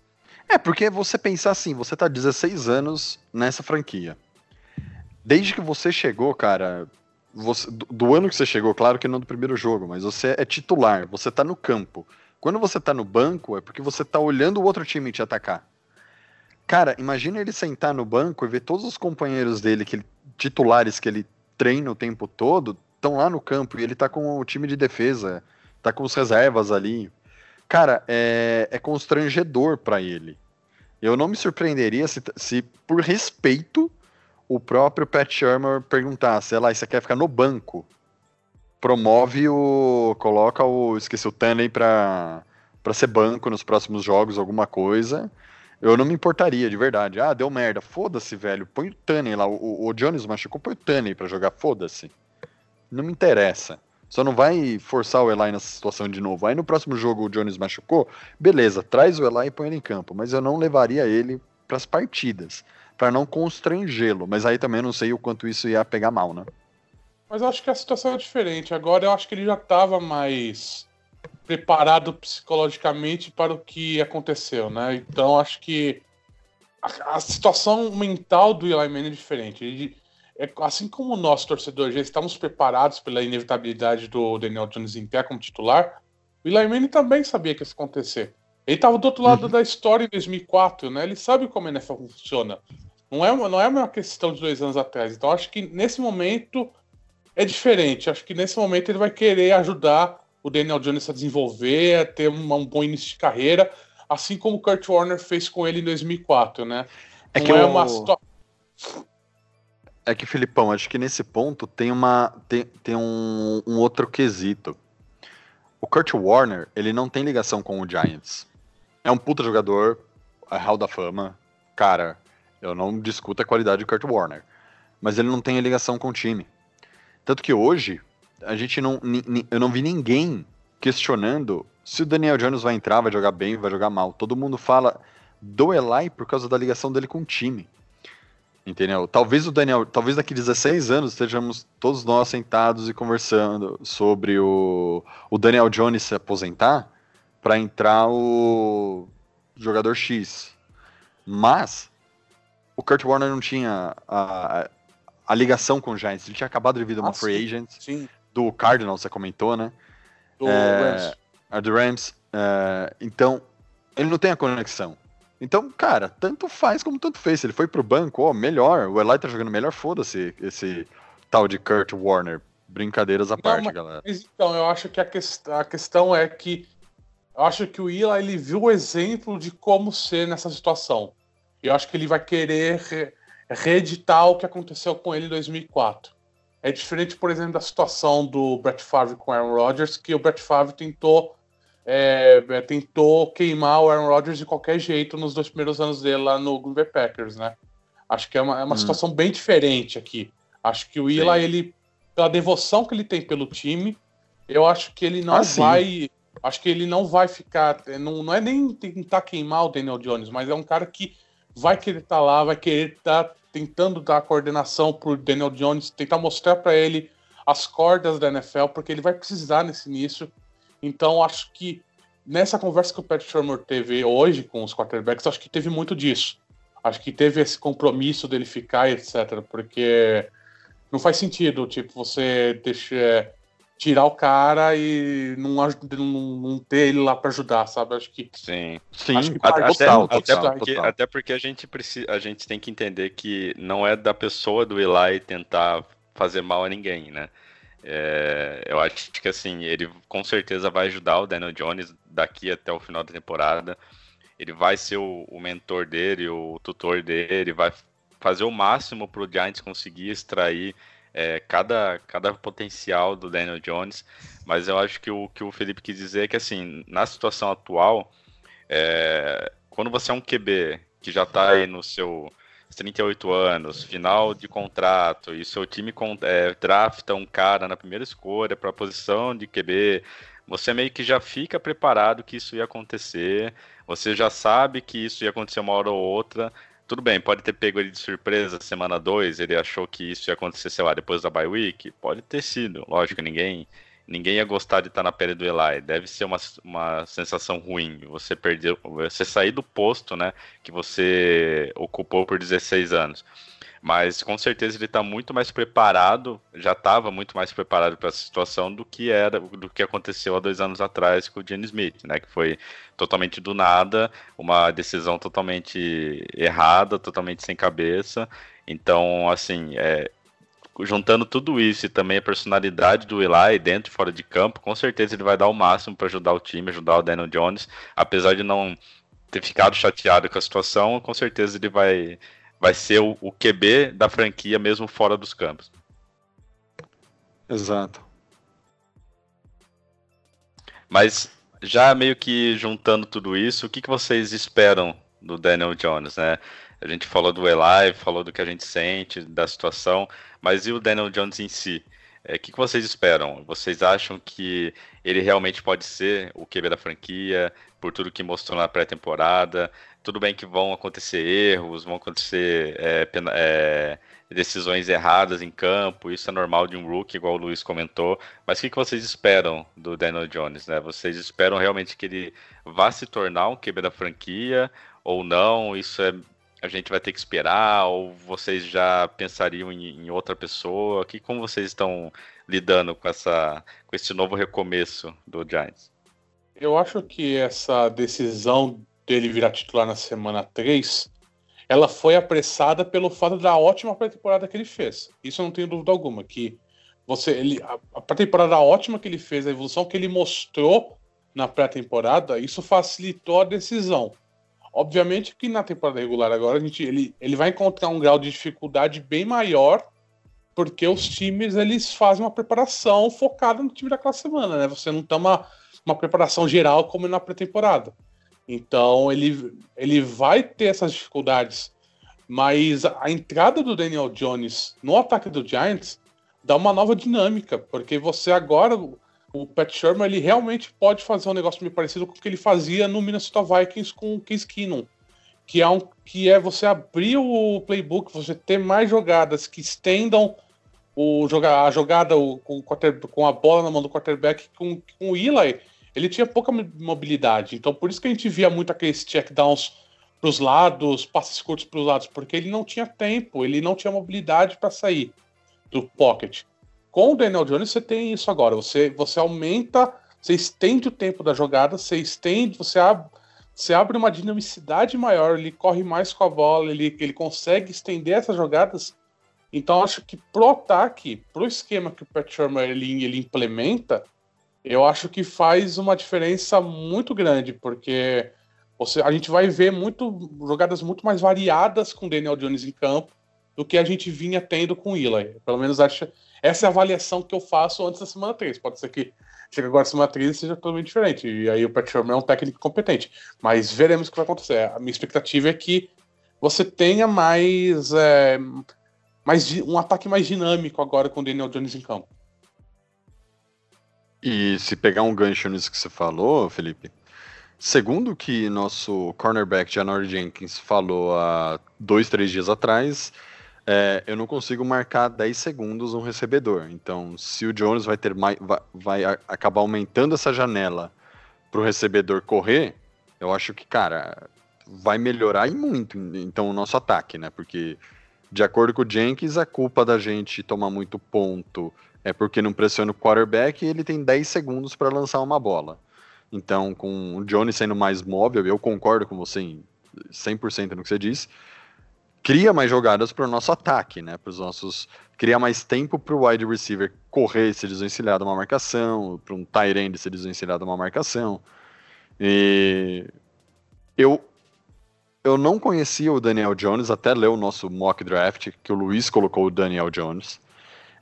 É, porque você pensar assim, você tá 16 anos nessa franquia. Desde que você chegou, cara, você, do, do, ano que você chegou, claro que não do primeiro jogo, mas você é titular, você tá no campo. Quando você tá no banco, é porque você tá olhando o outro time te atacar. Cara, imagina ele sentar no banco e ver todos os companheiros dele, que ele, titulares que ele treina o tempo todo, estão lá no campo e ele tá com o time de defesa, tá com os reservas ali. Cara, é, é constrangedor para ele. Eu não me surpreenderia se, se, por respeito, o próprio Pat Shermer perguntasse, lá, você quer ficar no banco? Promove o. Coloca o. Esqueci o Tanley pra, pra ser banco nos próximos jogos, alguma coisa. Eu não me importaria, de verdade. Ah, deu merda. Foda-se, velho. Põe o Taney lá. O, o Jones machucou, põe o Taney pra jogar. Foda-se não me interessa. Só não vai forçar o Eli nessa situação de novo. Aí no próximo jogo o Jones machucou, beleza, traz o Eli e põe ele em campo. Mas eu não levaria ele para as partidas, para não constrangê-lo. Mas aí também eu não sei o quanto isso ia pegar mal, né? Mas eu acho que a situação é diferente. Agora eu acho que ele já estava mais preparado psicologicamente para o que aconteceu, né? Então acho que a, a situação mental do Eli Manning é diferente. Ele, é, assim como nós, torcedores, já estamos preparados pela inevitabilidade do Daniel Jones em pé como titular, o Eli Manning também sabia que isso ia acontecer. Ele estava do outro lado uhum. da história em 2004, né? Ele sabe como a NFL funciona. Não é, uma, não é uma questão de dois anos atrás. Então, acho que nesse momento é diferente. Acho que nesse momento ele vai querer ajudar o Daniel Jones a desenvolver, a ter um, um bom início de carreira, assim como o Kurt Warner fez com ele em 2004, né? É não que é eu... uma é que, Filipão, acho que nesse ponto tem uma tem, tem um, um, outro quesito. O Kurt Warner, ele não tem ligação com o Giants. É um puta jogador, é Hall da Fama. Cara, eu não discuto a qualidade do Kurt Warner. Mas ele não tem ligação com o time. Tanto que hoje, a gente não. Eu não vi ninguém questionando se o Daniel Jones vai entrar, vai jogar bem, vai jogar mal. Todo mundo fala do Eli por causa da ligação dele com o time. Entendeu? Talvez o Daniel, talvez daqui 16 anos estejamos todos nós sentados e conversando sobre o, o Daniel Jones se aposentar para entrar o jogador X. Mas o Kurt Warner não tinha a, a ligação com o Giants. Ele tinha acabado de vir uma ah, free sim, agent sim. do Cardinals, você comentou, né? Do é, Rams. A do Rams. É, então, ele não tem a conexão. Então, cara, tanto faz como tanto fez. Ele foi pro banco, ó, melhor. O Eli tá jogando melhor, foda-se esse tal de Kurt Warner. Brincadeiras à Não, parte, mas, galera. Então, eu acho que a, quest a questão é que eu acho que o Eli ele viu o exemplo de como ser nessa situação. E eu acho que ele vai querer re reeditar o que aconteceu com ele em 2004. É diferente, por exemplo, da situação do Brett Favre com o Aaron Rodgers, que o Brett Favre tentou é, é, tentou queimar o Aaron Rodgers de qualquer jeito nos dois primeiros anos dele lá no Green Bay Packers, né? Acho que é uma, é uma hum. situação bem diferente aqui. Acho que o Ila, ele, pela devoção que ele tem pelo time, eu acho que ele não ah, vai. Acho que ele não vai ficar. É, não, não é nem tentar queimar o Daniel Jones, mas é um cara que vai querer estar tá lá, vai querer estar tá tentando dar coordenação pro Daniel Jones, tentar mostrar para ele as cordas da NFL, porque ele vai precisar nesse início. Então, acho que nessa conversa que o Pat Shermer teve hoje com os quarterbacks, acho que teve muito disso. Acho que teve esse compromisso dele ficar, etc. Porque não faz sentido, tipo, você deixar tirar o cara e não, não, não ter ele lá para ajudar, sabe? Acho que. Sim. Sim, Acho que até, total, até, total, porque, total. até porque a gente precisa, a gente tem que entender que não é da pessoa do Eli tentar fazer mal a ninguém, né? É, eu acho que assim, ele com certeza vai ajudar o Daniel Jones daqui até o final da temporada. Ele vai ser o, o mentor dele, o tutor dele, vai fazer o máximo para o Giants conseguir extrair é, cada, cada potencial do Daniel Jones. Mas eu acho que o que o Felipe quis dizer é que assim, na situação atual, é, quando você é um QB que já está aí no seu 38 anos, final de contrato, e seu time é, drafta um cara na primeira escolha para a posição de QB, você meio que já fica preparado que isso ia acontecer, você já sabe que isso ia acontecer uma hora ou outra. Tudo bem, pode ter pego ele de surpresa semana 2, ele achou que isso ia acontecer, sei lá, depois da bye week, pode ter sido, lógico, ninguém ninguém ia gostar de estar na pele do Eli, deve ser uma, uma sensação ruim, você perder, você sair do posto, né, que você ocupou por 16 anos. Mas com certeza ele está muito mais preparado, já estava muito mais preparado para essa situação do que era, do que aconteceu há dois anos atrás com o Gene Smith, né? Que foi totalmente do nada, uma decisão totalmente errada, totalmente sem cabeça. Então, assim, é, juntando tudo isso e também a personalidade do Eli dentro e fora de campo, com certeza ele vai dar o máximo para ajudar o time, ajudar o Daniel Jones, apesar de não ter ficado chateado com a situação, com certeza ele vai vai ser o, o QB da franquia mesmo fora dos campos. Exato. Mas já meio que juntando tudo isso, o que, que vocês esperam do Daniel Jones, né? A gente falou do Eli, falou do que a gente sente, da situação, mas e o Daniel Jones em si? É, O que, que vocês esperam? Vocês acham que ele realmente pode ser o QB da franquia, por tudo que mostrou na pré-temporada? Tudo bem que vão acontecer erros, vão acontecer é, é, decisões erradas em campo, isso é normal de um rookie, igual o Luiz comentou. Mas o que, que vocês esperam do Daniel Jones? Né? Vocês esperam realmente que ele vá se tornar um QB da franquia ou não? Isso é a gente vai ter que esperar? Ou vocês já pensariam em, em outra pessoa? Que como vocês estão lidando com essa com esse novo recomeço do Giants? Eu acho que essa decisão dele virar titular na semana 3, ela foi apressada pelo fato da ótima pré-temporada que ele fez. Isso eu não tenho dúvida alguma, que você ele a, pré-temporada ótima que ele fez, a evolução que ele mostrou na pré-temporada, isso facilitou a decisão. Obviamente que na temporada regular agora a gente, ele, ele vai encontrar um grau de dificuldade bem maior, porque os times eles fazem uma preparação focada no time daquela semana, né? Você não tem uma, uma preparação geral como na pré-temporada. Então ele, ele vai ter essas dificuldades, mas a, entrada do Daniel Jones no ataque do Giants dá uma nova dinâmica, porque você agora Pat Shermer ele realmente pode fazer um negócio meio parecido com o que ele fazia no Minnesota Vikings com o Case Keenum, que é, um, que é você abrir o playbook, você ter mais jogadas que estendam o a jogada o, com, o a bola na mão do quarterback com, com o Eli, ele tinha pouca mo- mobilidade. Então por isso que a gente via muito aqueles checkdowns para os lados, passes curtos para os lados, porque ele não tinha tempo, ele não tinha mobilidade para sair do pocket. Com o Daniel Jones você tem isso agora. Você, você aumenta, você estende o tempo da jogada, você estende, você abre, você abre uma dinamicidade maior, ele corre mais com a bola, ele, ele consegue estender essas jogadas. Então acho que pro ataque, pro esquema que o Pat Shermer ele, ele implementa, eu acho que faz uma diferença muito grande, porque você, a gente vai ver muito jogadas muito mais variadas com Daniel Jones em campo do que a gente vinha tendo com o Eli. Pelo menos acho, essa é a avaliação que eu faço antes da semana 3. Pode ser que chegue agora a semana 3 e seja totalmente diferente. E aí o Pat Shermer é um técnico competente. Mas veremos o que vai acontecer. A minha expectativa é que você tenha mais, é, mais um ataque mais dinâmico agora com o Daniel Jones em campo. E se pegar um gancho nisso que você falou, Felipe, segundo que nosso cornerback Janor Jenkins falou há dois, três dias atrás, é, eu não consigo marcar 10 segundos um recebedor. Então, se o Jones vai ter mais, vai, vai acabar aumentando essa janela para o recebedor correr, eu acho que, cara, vai melhorar e muito. Então, o nosso ataque, né? Porque, de acordo com o Jenkins, a culpa da gente tomar muito ponto é porque não pressiona o quarterback e ele tem 10 segundos para lançar uma bola. Então, com o Jones sendo mais móvel, eu concordo com você em 100% no que você disse cria mais jogadas para o nosso ataque, né? Para os nossos cria mais tempo para o wide receiver correr e se desvencilhar de uma marcação, para um tight end se desvencilhar de uma marcação. E eu eu não conhecia o Daniel Jones até ler o nosso mock draft que o Luiz colocou o Daniel Jones.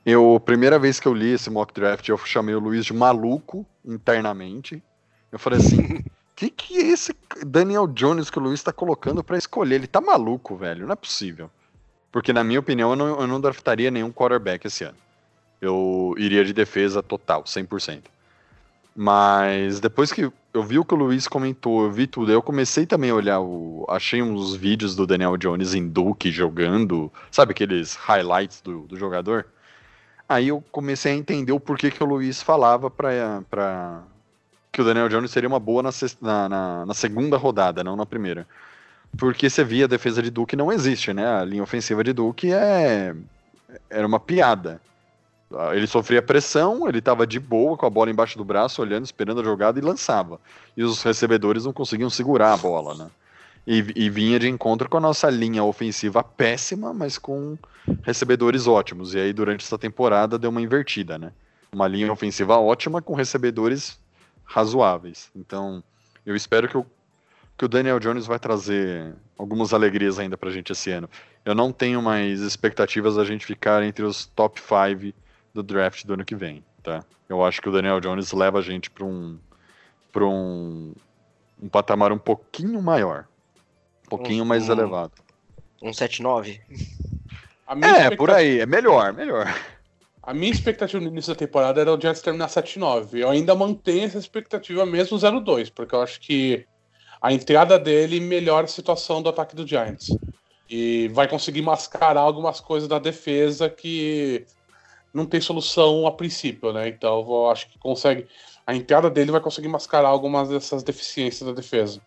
Eu primeira vez que eu li esse mock draft eu chamei o Luiz de maluco internamente. Eu falei assim, que que é esse Daniel Jones que o Luiz tá colocando para escolher? Ele tá maluco, velho. Não é possível. Porque, na minha opinião, eu não, eu não draftaria nenhum quarterback esse ano. Eu iria de defesa total, 100%. Mas depois que eu vi o que o Luiz comentou, eu vi tudo, eu comecei também a olhar, o, achei uns vídeos do Daniel Jones em Duke jogando, sabe aqueles highlights do, do jogador? Aí eu comecei a entender o porquê que o Luiz falava pra, que o Daniel Jones seria uma boa na, na, na, na segunda rodada, não na primeira. Porque você via a defesa de Duke não existe, né? A linha ofensiva de Duke é era uma piada. Ele sofria pressão, ele estava de boa com a bola embaixo do braço, olhando, esperando a jogada e lançava. E os recebedores não conseguiam segurar a bola, né? E, e, vinha de encontro com a nossa linha ofensiva péssima, mas com recebedores ótimos. E aí, durante essa temporada, deu uma invertida, né? Uma linha ofensiva ótima com recebedores razoáveis. Então, eu espero que o, que o Daniel Jones vai trazer algumas alegrias ainda pra gente esse ano. Eu não tenho mais expectativas da gente ficar entre os top 5 do draft do ano que vem, tá? Eu acho que o Daniel Jones leva a gente para um para um, um patamar um pouquinho maior, um pouquinho um, mais um, elevado. Um 7-9? É, por aí, é melhor, melhor. A minha expectativa no início da temporada era o Giants terminar 7-9. Eu ainda mantenho essa expectativa mesmo 0-2, porque eu acho que a entrada dele melhora a situação do ataque do Giants. E vai conseguir mascarar algumas coisas da defesa que não tem solução a princípio, né? Então eu acho que consegue. A entrada dele vai conseguir mascarar algumas dessas deficiências da defesa.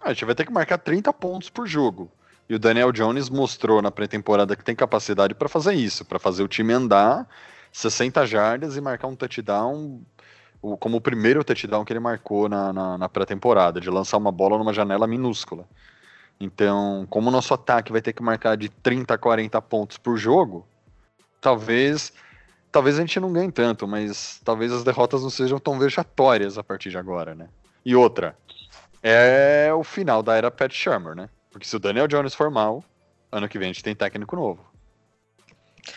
A gente vai ter que marcar 30 pontos por jogo. E o Daniel Jones mostrou na pré-temporada que tem capacidade para fazer isso, para fazer o time andar 60 jardas e marcar um touchdown, como o primeiro touchdown que ele marcou na, na, na pré-temporada, de lançar uma bola numa janela minúscula. Então, como o nosso ataque vai ter que marcar de 30 a 40 pontos por jogo, talvez talvez a gente não ganhe tanto, mas talvez as derrotas não sejam tão vexatórias a partir de agora, né? E outra, é o final da era Pat Shermer, né? Porque se o Daniel Jones for mal, ano que vem a gente tem técnico novo.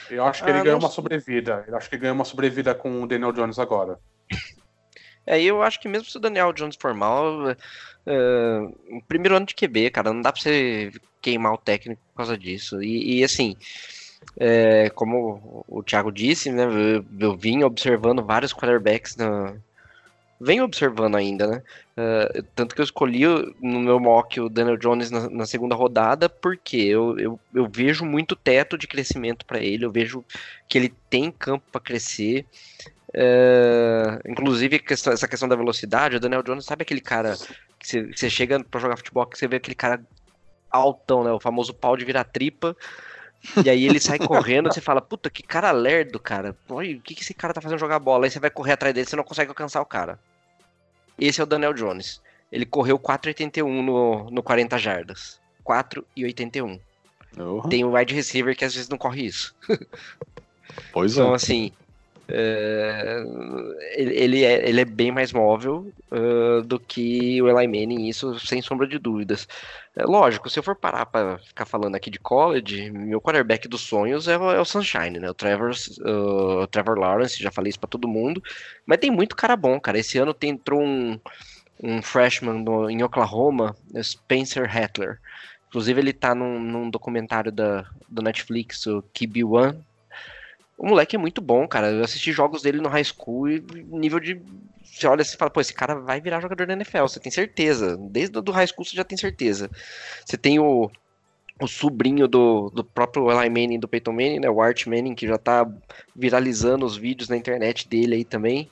Eu acho que ah, ele ganhou uma sobrevida. Eu acho que ganhou uma sobrevida com o Daniel Jones agora. É, eu acho que mesmo se o Daniel Jones for mal, uh, primeiro ano de QB, cara, não dá pra você queimar o técnico por causa disso. E, e assim, é, como o Thiago disse, né, eu, eu vim observando vários quarterbacks na, venho observando ainda, né? Uh, tanto que eu escolhi no meu mock o Daniel Jones na, na segunda rodada, porque eu, eu, eu, vejo muito teto de crescimento para ele, eu vejo que ele tem campo para crescer. Uh, inclusive, questão, essa questão da velocidade, o Daniel Jones sabe aquele cara que você, você chega para jogar futebol, que você vê aquele cara altão, né? O famoso pau de virar tripa. E aí ele sai correndo, você fala, puta, que cara lerdo, cara. Olha, o que, que esse cara tá fazendo jogar bola? Aí você vai correr atrás dele, você não consegue alcançar o cara. Esse é o Daniel Jones. Ele correu 4,81 no, no 40 jardas. 4,81. Uhum. Tem um wide receiver que às vezes não corre isso. Pois então, é. Então, assim, é, ele, é, ele é bem mais móvel uh, do que o Eli Manning, isso sem sombra de dúvidas. É, lógico, se eu for parar para ficar falando aqui de college, meu quarterback dos sonhos é é o Sunshine, né? O Trevor, uh, o Trevor Lawrence, já falei isso para todo mundo. Mas tem muito cara bom, cara. Esse ano tem, entrou um, um freshman em Oklahoma, Spencer Hattler. Inclusive, ele tá num, num documentário da, do Netflix, o QB1, o moleque é muito bom, cara. Eu assisti jogos dele no high school e nível de. Você olha e fala, pô, esse cara vai virar jogador da NFL, você tem certeza. Desde o high school você já tem certeza. Você tem o, o sobrinho do, do próprio Eli Manning, do Peyton Manning, né, o Art Manning, que já tá viralizando os vídeos na internet dele aí também,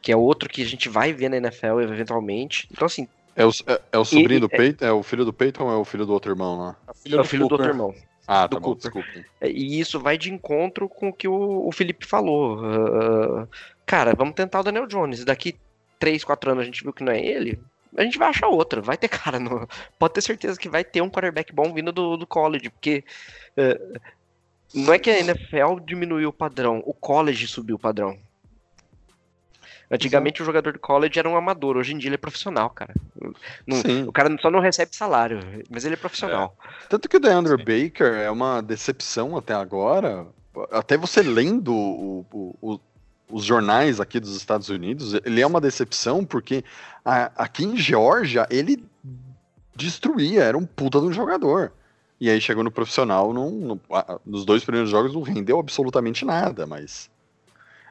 que é outro que a gente vai ver na NFL eventualmente. Então, assim... É o, é, é o sobrinho ele, do Peyton? É... é... o filho do Peyton ou é o filho do outro irmão lá? É, é o filho do, do outro irmão. Ah, tá bom, desculpa. É, e isso vai de encontro com o que o, o Felipe falou. Uh, cara, vamos tentar o Daniel Jones. Daqui 3, 4 anos a gente viu que não é ele, a gente vai achar outro. Vai ter cara. No... Pode ter certeza que vai ter um quarterback bom vindo do, do college, porque uh, não é que a NFL diminuiu o padrão, o college subiu o padrão. Antigamente Sim. o jogador de college era um amador, hoje em dia ele é profissional, cara. Não, o cara só não recebe salário, mas ele é profissional. É. Tanto que o DeAndre Sim. Baker é uma decepção até agora. Até você lendo o, o, os jornais aqui dos Estados Unidos, ele é uma decepção porque a, aqui em Geórgia ele destruía, era um puta de um jogador. E aí chegou no profissional, não, nos dois primeiros jogos não rendeu absolutamente nada, mas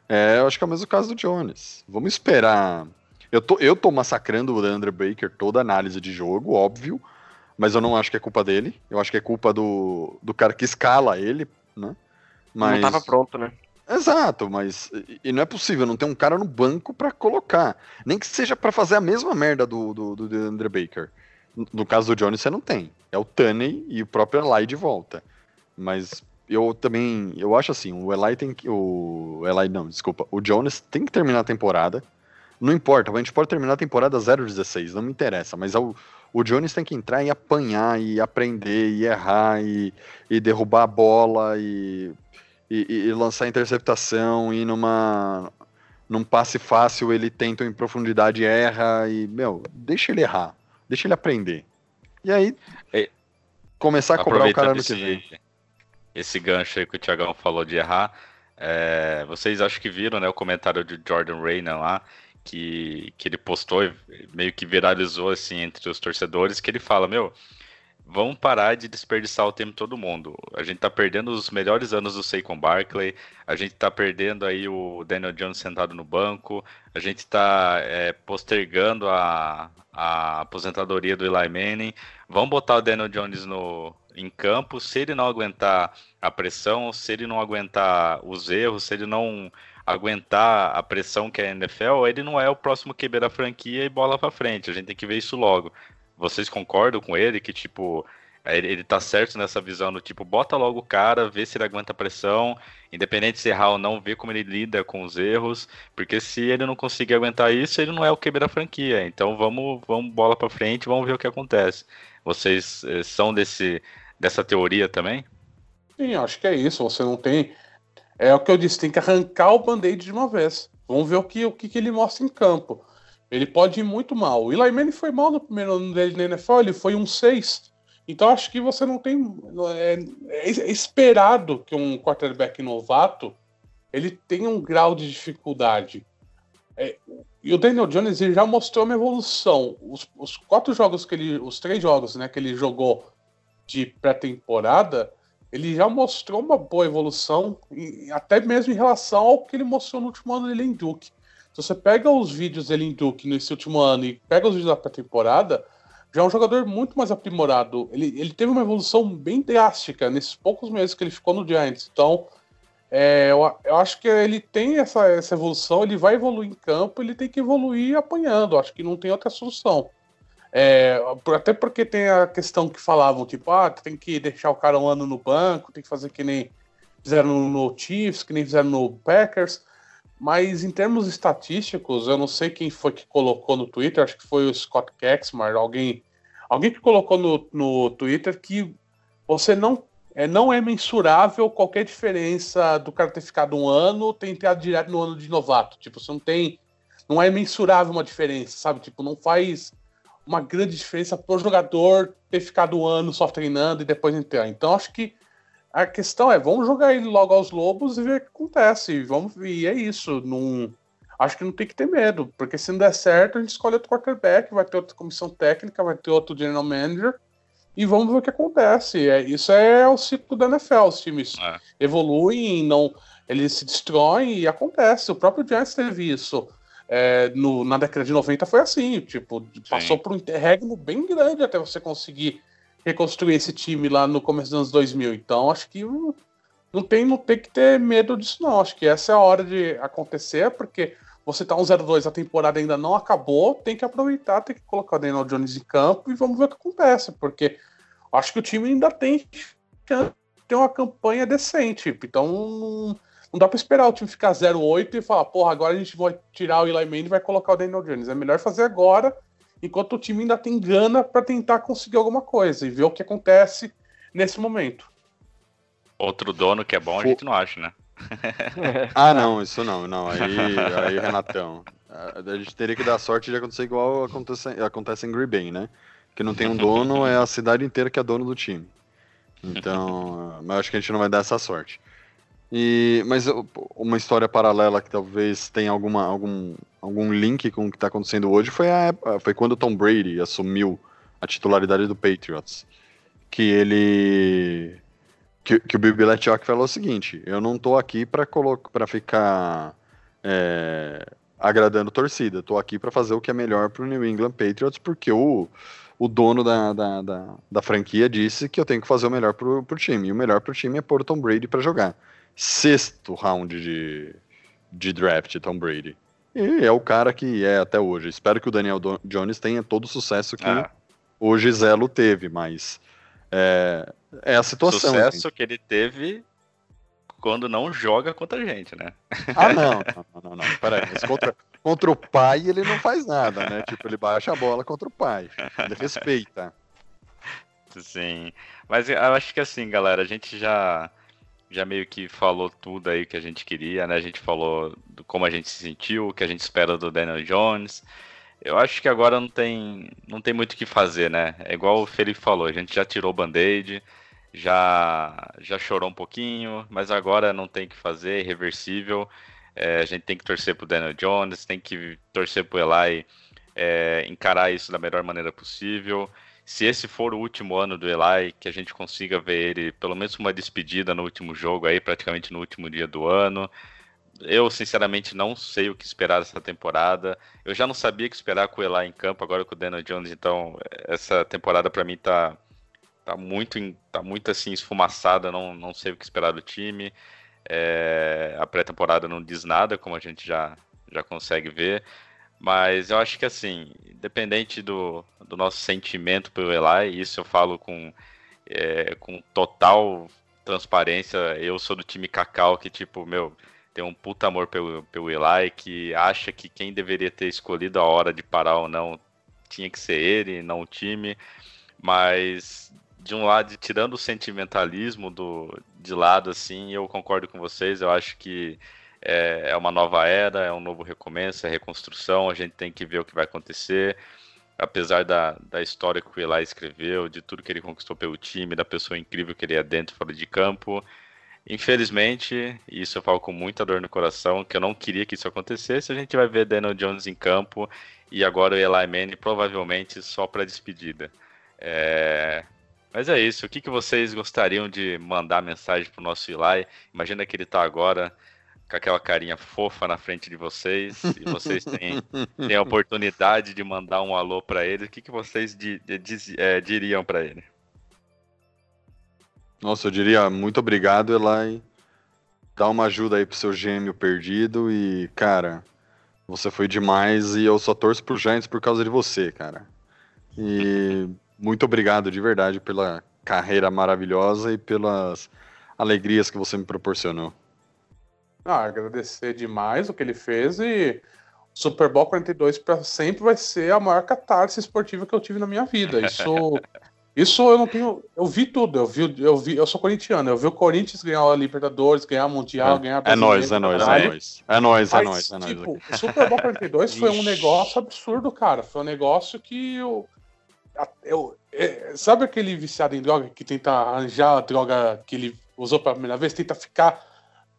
é, eu acho que é o mesmo caso do Jones. Vamos esperar. Eu tô, eu tô massacrando o Leandro Baker toda a análise de jogo, óbvio, mas eu não acho que é culpa dele. Eu acho que é culpa do, do cara que escala ele, né? Mas... Não tava pronto, né? Exato, mas e não é possível não ter um cara no banco para colocar. Nem que seja para fazer a mesma merda do, do, do Baker. No caso do Jones, você não tem. É o Tunney e o próprio Eli de volta. Mas eu também. Eu acho assim, o Eli tem que. O Eli, não, desculpa. O Jones tem que terminar a temporada. Não importa, a gente pode terminar a temporada 0-16, não me interessa, mas é o, o Jones tem que entrar e apanhar, e aprender, e errar, e, e derrubar a bola, e e, e, lançar interceptação e numa num passe fácil ele tenta em profundidade erra e meu deixa ele errar deixa ele aprender e aí é, começar a cobrar o cara no que vem esse gancho aí que o Thiagão falou de errar é, vocês acho que viram né o comentário de Jordan Rayner lá que, que ele postou meio que viralizou assim entre os torcedores que ele fala meu vamos parar de desperdiçar o tempo todo mundo. A gente tá perdendo os melhores anos do Saquon Barkley, a gente tá perdendo aí o Daniel Jones sentado no banco, a gente tá é, postergando a, a aposentadoria do Eli Manning. Vamos botar o Daniel Jones no, em campo, se ele não aguentar a pressão, se ele não aguentar os erros, se ele não aguentar a pressão que é a NFL, ele não é o próximo QB da franquia e bola para frente. A gente tem que ver isso logo. Vocês concordam com ele que, tipo, ele, ele tá certo nessa visão do tipo, bota logo o cara, vê se ele aguenta a pressão, independente se errar ou não, vê como ele lida com os erros, porque se ele não conseguir aguentar isso, ele não é o QB da franquia. Então vamos, vamos bola para frente, vamos ver o que acontece. Vocês eh, são desse, dessa teoria também? Sim, acho que é isso. Você não tem. É o que eu disse, tem que arrancar o band-aid de uma vez. Vamos ver o que, o que, que ele mostra em campo. Ele pode ir muito mal. O Eli Manning foi mal no primeiro ano dele na NFL, ele foi um 6. Então acho que você não tem. É, é, esperado que um quarterback novato ele tenha um grau de dificuldade. É, e o Daniel Jones já mostrou uma evolução. Os, os, quatro jogos que ele. Os três jogos né, que ele jogou de pré-temporada, ele já mostrou uma boa evolução, até mesmo em relação ao que ele mostrou no último ano dele em Duke. Se você pega os vídeos dele em Duke nesse último ano e pega os vídeos da pré-temporada, já é um jogador muito mais aprimorado. Ele, ele teve uma evolução bem drástica nesses poucos meses que ele ficou no Giants. Então, é, eu, eu, acho que ele tem essa, essa evolução, ele vai evoluir em campo, ele tem que evoluir apanhando. Acho que não tem outra solução. É, até porque tem a questão que falavam, tipo, ah, tem que deixar o cara um ano no banco, tem que fazer que nem fizeram no Chiefs, que nem fizeram no Packers. Mas em termos estatísticos, eu não sei quem foi que colocou no Twitter, acho que foi o Scott Kexmar, alguém, alguém que colocou no, no Twitter que você não é, não é mensurável qualquer diferença do cara ter ficado um ano ter entrado direto no ano de novato. Tipo, você não tem. Não é mensurável uma diferença, sabe? Tipo, não faz uma grande diferença pro jogador ter ficado um ano só treinando e depois entrar. Então, acho que a questão é, vamos jogar ele logo aos lobos e ver o que acontece. Vamos, e é isso. Não, acho que não tem que ter medo, porque se não der certo, a gente escolhe outro quarterback, vai ter outra comissão técnica, vai ter outro general manager, e vamos ver o que acontece. É, isso é o ciclo da NFL. Os times é. evoluem, não, eles se destroem e acontece. O próprio Giants teve isso. É, no, na década de 90 foi assim, tipo, Sim. passou por um interregno bem grande até você conseguir reconstruir esse time lá no começo dos anos 2000. Então, acho que não tem, não tem que ter medo disso, não. Acho que essa é a hora de acontecer, porque você tá um 0-2, a temporada ainda não acabou, tem que aproveitar, tem que colocar o Daniel Jones em campo e vamos ver o que acontece, porque acho que o time ainda tem chance de ter uma campanha decente. Então, não, não dá para esperar o time ficar 0-8 e falar, porra, agora a gente vai tirar o Eli Manning e vai colocar o Daniel Jones. É melhor fazer agora, enquanto o time ainda tem gana para tentar conseguir alguma coisa e ver o que acontece nesse momento. Outro dono que é bom, a gente não acha, né? ah, não, isso não, não. Aí, aí Renatão. A gente teria que dar sorte de acontecer igual acontece, acontece em Green Bay, né? Que não tem um dono, é a cidade inteira que é dono do time. Então, mas acho que a gente não vai dar essa sorte. E, mas uma história paralela que talvez tenha alguma, algum, algum link com o que está acontecendo hoje foi, a, foi quando o Tom Brady assumiu a titularidade do Patriots. Que ele que, que o Bill Belichick falou o seguinte: eu não tô aqui para para ficar é, agradando torcida, tô aqui para fazer o que é melhor para o New England Patriots, porque o, o dono da, da, da, da, franquia disse que eu tenho que fazer o melhor pro, pro time. E o melhor pro time é pôr o Tom Brady para jogar. Sexto round de, de draft, Tom Brady. E é o cara que é até hoje. Espero que o Daniel Jones tenha todo o sucesso que ah. o Giselo teve, mas é, é a situação. Sucesso gente. que ele teve quando não joga contra a gente, né? Ah, não, não, não, não. Peraí, mas contra, contra o pai ele não faz nada, né? Tipo, ele baixa a bola contra o pai. Ele respeita. Sim. Mas eu acho que assim, galera, a gente já já meio que falou tudo aí que a gente queria, né? A gente falou do como a gente se sentiu, o que a gente espera do Daniel Jones. Eu acho que agora não tem, não tem muito o que fazer, né? É igual o Felipe falou, a gente já tirou o band-aid, já, já chorou um pouquinho, mas agora não tem o que fazer, é irreversível. É, a gente tem que torcer pro Daniel Jones, tem que torcer pro Eli é, encarar isso da melhor maneira possível. Se esse for o último ano do Eli, que a gente consiga ver ele, pelo menos uma despedida no último jogo aí, praticamente no último dia do ano eu, sinceramente, não sei o que esperar dessa temporada. Eu já não sabia o que esperar com o Eli em campo, agora com o Daniel Jones, então essa temporada para mim tá, tá muito tá muito assim esfumaçada, não, não sei o que esperar do time. É, a pré-temporada não diz nada, como a gente já, já consegue ver. Mas eu acho que assim, independente do, do nosso sentimento pelo Eli, isso eu falo com, é, com total transparência. Eu sou do time Cacau, que tipo, meu, tem um puta amor pelo, pelo Eli, que acha que quem deveria ter escolhido a hora de parar ou não tinha que ser ele, não o time. Mas, de um lado, tirando o sentimentalismo do, de lado, assim, eu concordo com vocês. Eu acho que é, é uma nova era, é um novo recomeço, é reconstrução. A gente tem que ver o que vai acontecer. Apesar da, da história que o Eli escreveu, de tudo que ele conquistou pelo time, da pessoa incrível que ele é dentro e fora de campo, Infelizmente, isso eu falo com muita dor no coração, que eu não queria que isso acontecesse, a gente vai ver Daniel Jones em campo e agora o Eli Manning provavelmente só para despedida. É... Mas é isso. O que, que vocês gostariam de mandar mensagem pro nosso Eli? Imagina que ele está agora com aquela carinha fofa na frente de vocês e vocês têm, têm a oportunidade de mandar um alô para ele. O que, que vocês di, di, é, diriam para ele? Nossa, eu diria muito obrigado, Eli. Dá uma ajuda aí pro seu gêmeo perdido e, cara, você foi demais e eu só torço pro Giants por causa de você, cara. E muito obrigado de verdade pela carreira maravilhosa e pelas alegrias que você me proporcionou. Ah, agradecer demais o que ele fez e Super Bowl 42 para sempre vai ser a maior catarse esportiva que eu tive na minha vida. Isso Isso eu não tenho. Eu vi tudo. Eu vi, eu vi, eu sou corintiano. Eu vi o Corinthians ganhar a Libertadores, ganhar o Mundial, é, ganhar É nóis, é nóis, é nóis. É nóis, é nóis, é nóis. Tipo, o Super Bowl 42 foi um negócio absurdo, cara. Foi um negócio que eu. eu é, sabe aquele viciado em droga que tenta arranjar a droga que ele usou pela primeira vez, tenta ficar.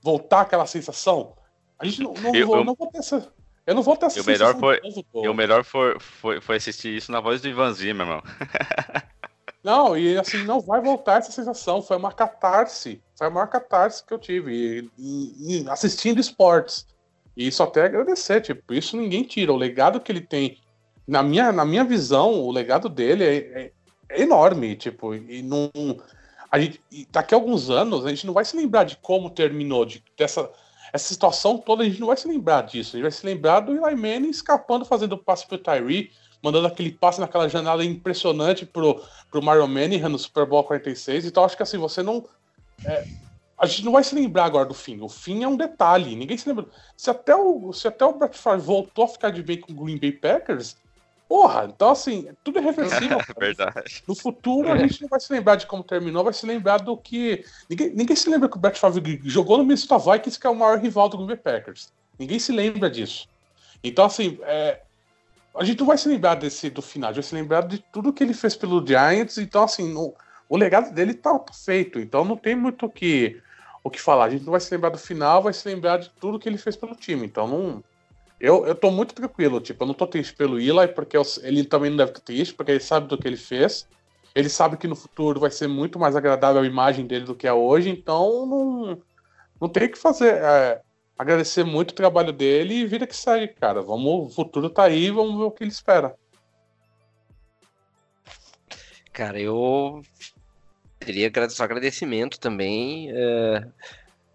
voltar aquela sensação? A gente não, não, eu, vou, eu... não vou ter essa. Eu não vou ter essa o melhor foi, O melhor foi, foi, foi assistir isso na voz do Ivan Zimmer, irmão. Não, e assim, não vai voltar essa sensação. Foi uma catarse. Foi a maior catarse que eu tive e, e, assistindo esportes. E só até agradecer, tipo, isso ninguém tira. O legado que ele tem, na minha, na minha visão, o legado dele é, é, é enorme, tipo, e não. A gente, daqui a alguns anos, a gente não vai se lembrar de como terminou, de, dessa essa situação toda, a gente não vai se lembrar disso. A gente vai se lembrar do Eli Manning escapando, fazendo passe pro Tyree, mandando aquele passe naquela janela impressionante pro, pro Mario Manning no Super Bowl 46. Então, acho que assim, você não. É, a gente não vai se lembrar agora do fim. O fim é um detalhe. Ninguém se lembra. Se até o, se até o Brett Favre voltou a ficar de bem com o Green Bay Packers, porra, então assim, tudo é reversível. É verdade. No futuro a gente não vai se lembrar de como terminou, vai se lembrar do que. Ninguém, ninguém se lembra que o Brett Favre jogou no Minnesota Vikings, que é o maior rival do Green Bay Packers. Ninguém se lembra disso. Então, assim, é, a gente não vai se lembrar desse do final, a gente vai se lembrar de tudo que ele fez pelo Giants. Então, assim, no, o legado dele tá, feito. Então não tem muito o que o que falar. A gente não vai se lembrar do final, vai se lembrar de tudo que ele fez pelo time. Então não. Eu, eu tô muito tranquilo, tipo, eu não tô triste pelo Eli, porque eu, ele também não deve estar triste, porque ele sabe do que ele fez. Ele sabe que no futuro vai ser muito mais agradável a imagem dele do que é hoje, então não, não tem o que fazer. É, agradecer muito o trabalho dele e vida que segue, cara. Vamos, o futuro tá aí, vamos ver o que ele espera. Cara, eu teria só agradecimento também. Uh,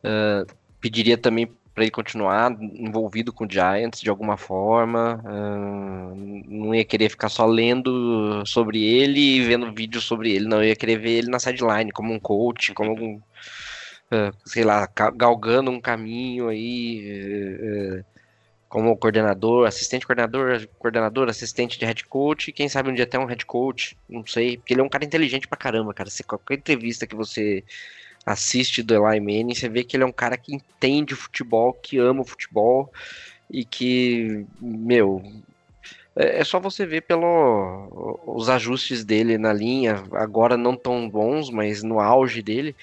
uh, pediria também para ele continuar envolvido com o Giants de alguma forma. Uh, não ia querer ficar só lendo sobre ele e vendo vídeos sobre ele, não. Eu ia querer ver ele na sideline como um coach, como algum. Sei lá, galgando um caminho aí como coordenador, assistente coordenador, coordenador, assistente de head coach, quem sabe um dia até um head coach, não sei, porque ele é um cara inteligente pra caramba, cara. Se qualquer entrevista que você assiste do Eli Manning, você vê que ele é um cara que entende futebol, que ama o futebol e que, meu, é, é só você ver pelo os ajustes dele na linha, agora não tão bons, mas no auge dele,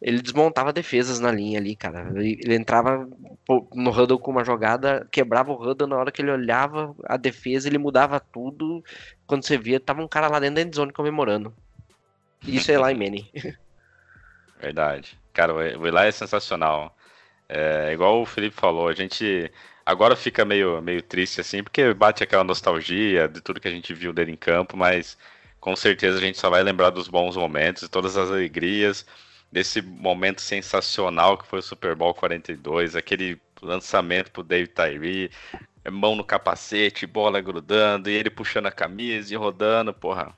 ele desmontava defesas na linha ali, cara. Ele, entrava no huddle com uma jogada, quebrava o huddle na hora que ele olhava a defesa, ele mudava tudo. Quando você via, tava um cara lá dentro da endzone comemorando. Isso é Eli Manning. Verdade. Cara, o Eli é sensacional. É, igual o Felipe falou, a gente agora fica meio, meio triste assim, porque bate aquela nostalgia de tudo que a gente viu dele em campo, mas com certeza a gente só vai lembrar dos bons momentos, todas as alegrias desse momento sensacional que foi o Super Bowl 42, aquele lançamento pro Dave Tyree, mão no capacete, bola grudando, e ele puxando a camisa e rodando, porra.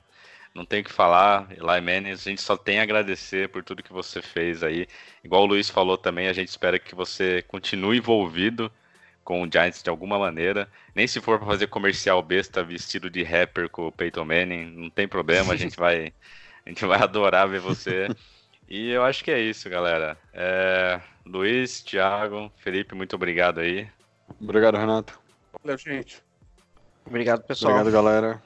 Não tem o que falar, Eli Manning, a gente só tem a agradecer por tudo que você fez aí. Igual o Luiz falou também, a gente espera que você continue envolvido com o Giants de alguma maneira. Nem se for para fazer comercial besta vestido de rapper com o Peyton Manning, não tem problema, a gente vai a gente vai adorar ver você. E eu acho que é isso, galera. É... Luiz, Thiago, Felipe, muito obrigado aí. Obrigado, Renato. Valeu, gente. Obrigado, pessoal. Obrigado, galera.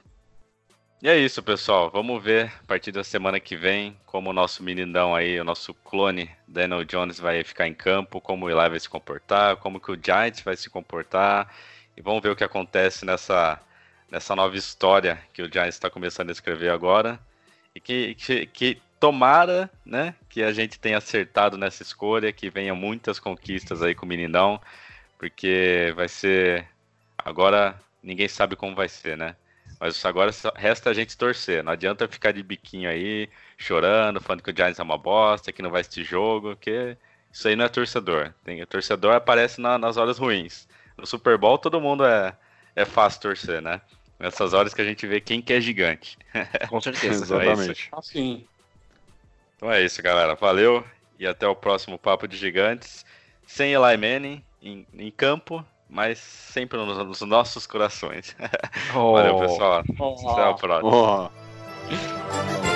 E é isso, pessoal. Vamos ver a partir da semana que vem como o nosso meninão aí, o nosso clone Daniel Jones vai ficar em campo, como o Eli vai se comportar, como que o Giants vai se comportar. E vamos ver o que acontece nessa, nessa nova história que o Giants está começando a escrever agora. E que, que, que tomara, né, que a gente tenha acertado nessa escolha, que venham muitas conquistas aí com o Meninão, porque vai ser. Agora ninguém sabe como vai ser, né? Mas agora resta a gente torcer. Não adianta ficar de biquinho aí, chorando, falando que o Giants é uma bosta, que não vai assistir jogo, porque isso aí não é torcedor. Tem, o torcedor aparece na, nas horas ruins. No Super Bowl todo mundo é, é fácil torcer, né? Nessas horas que a gente vê quem que é gigante. Com certeza. Exatamente. É assim. Então é isso, galera. Valeu e até o próximo Papo de Gigantes. Sem Eli Manning em, em campo, mas sempre nos, nos nossos corações. Oh. Valeu, pessoal. Oh. Até a próxima. Oh.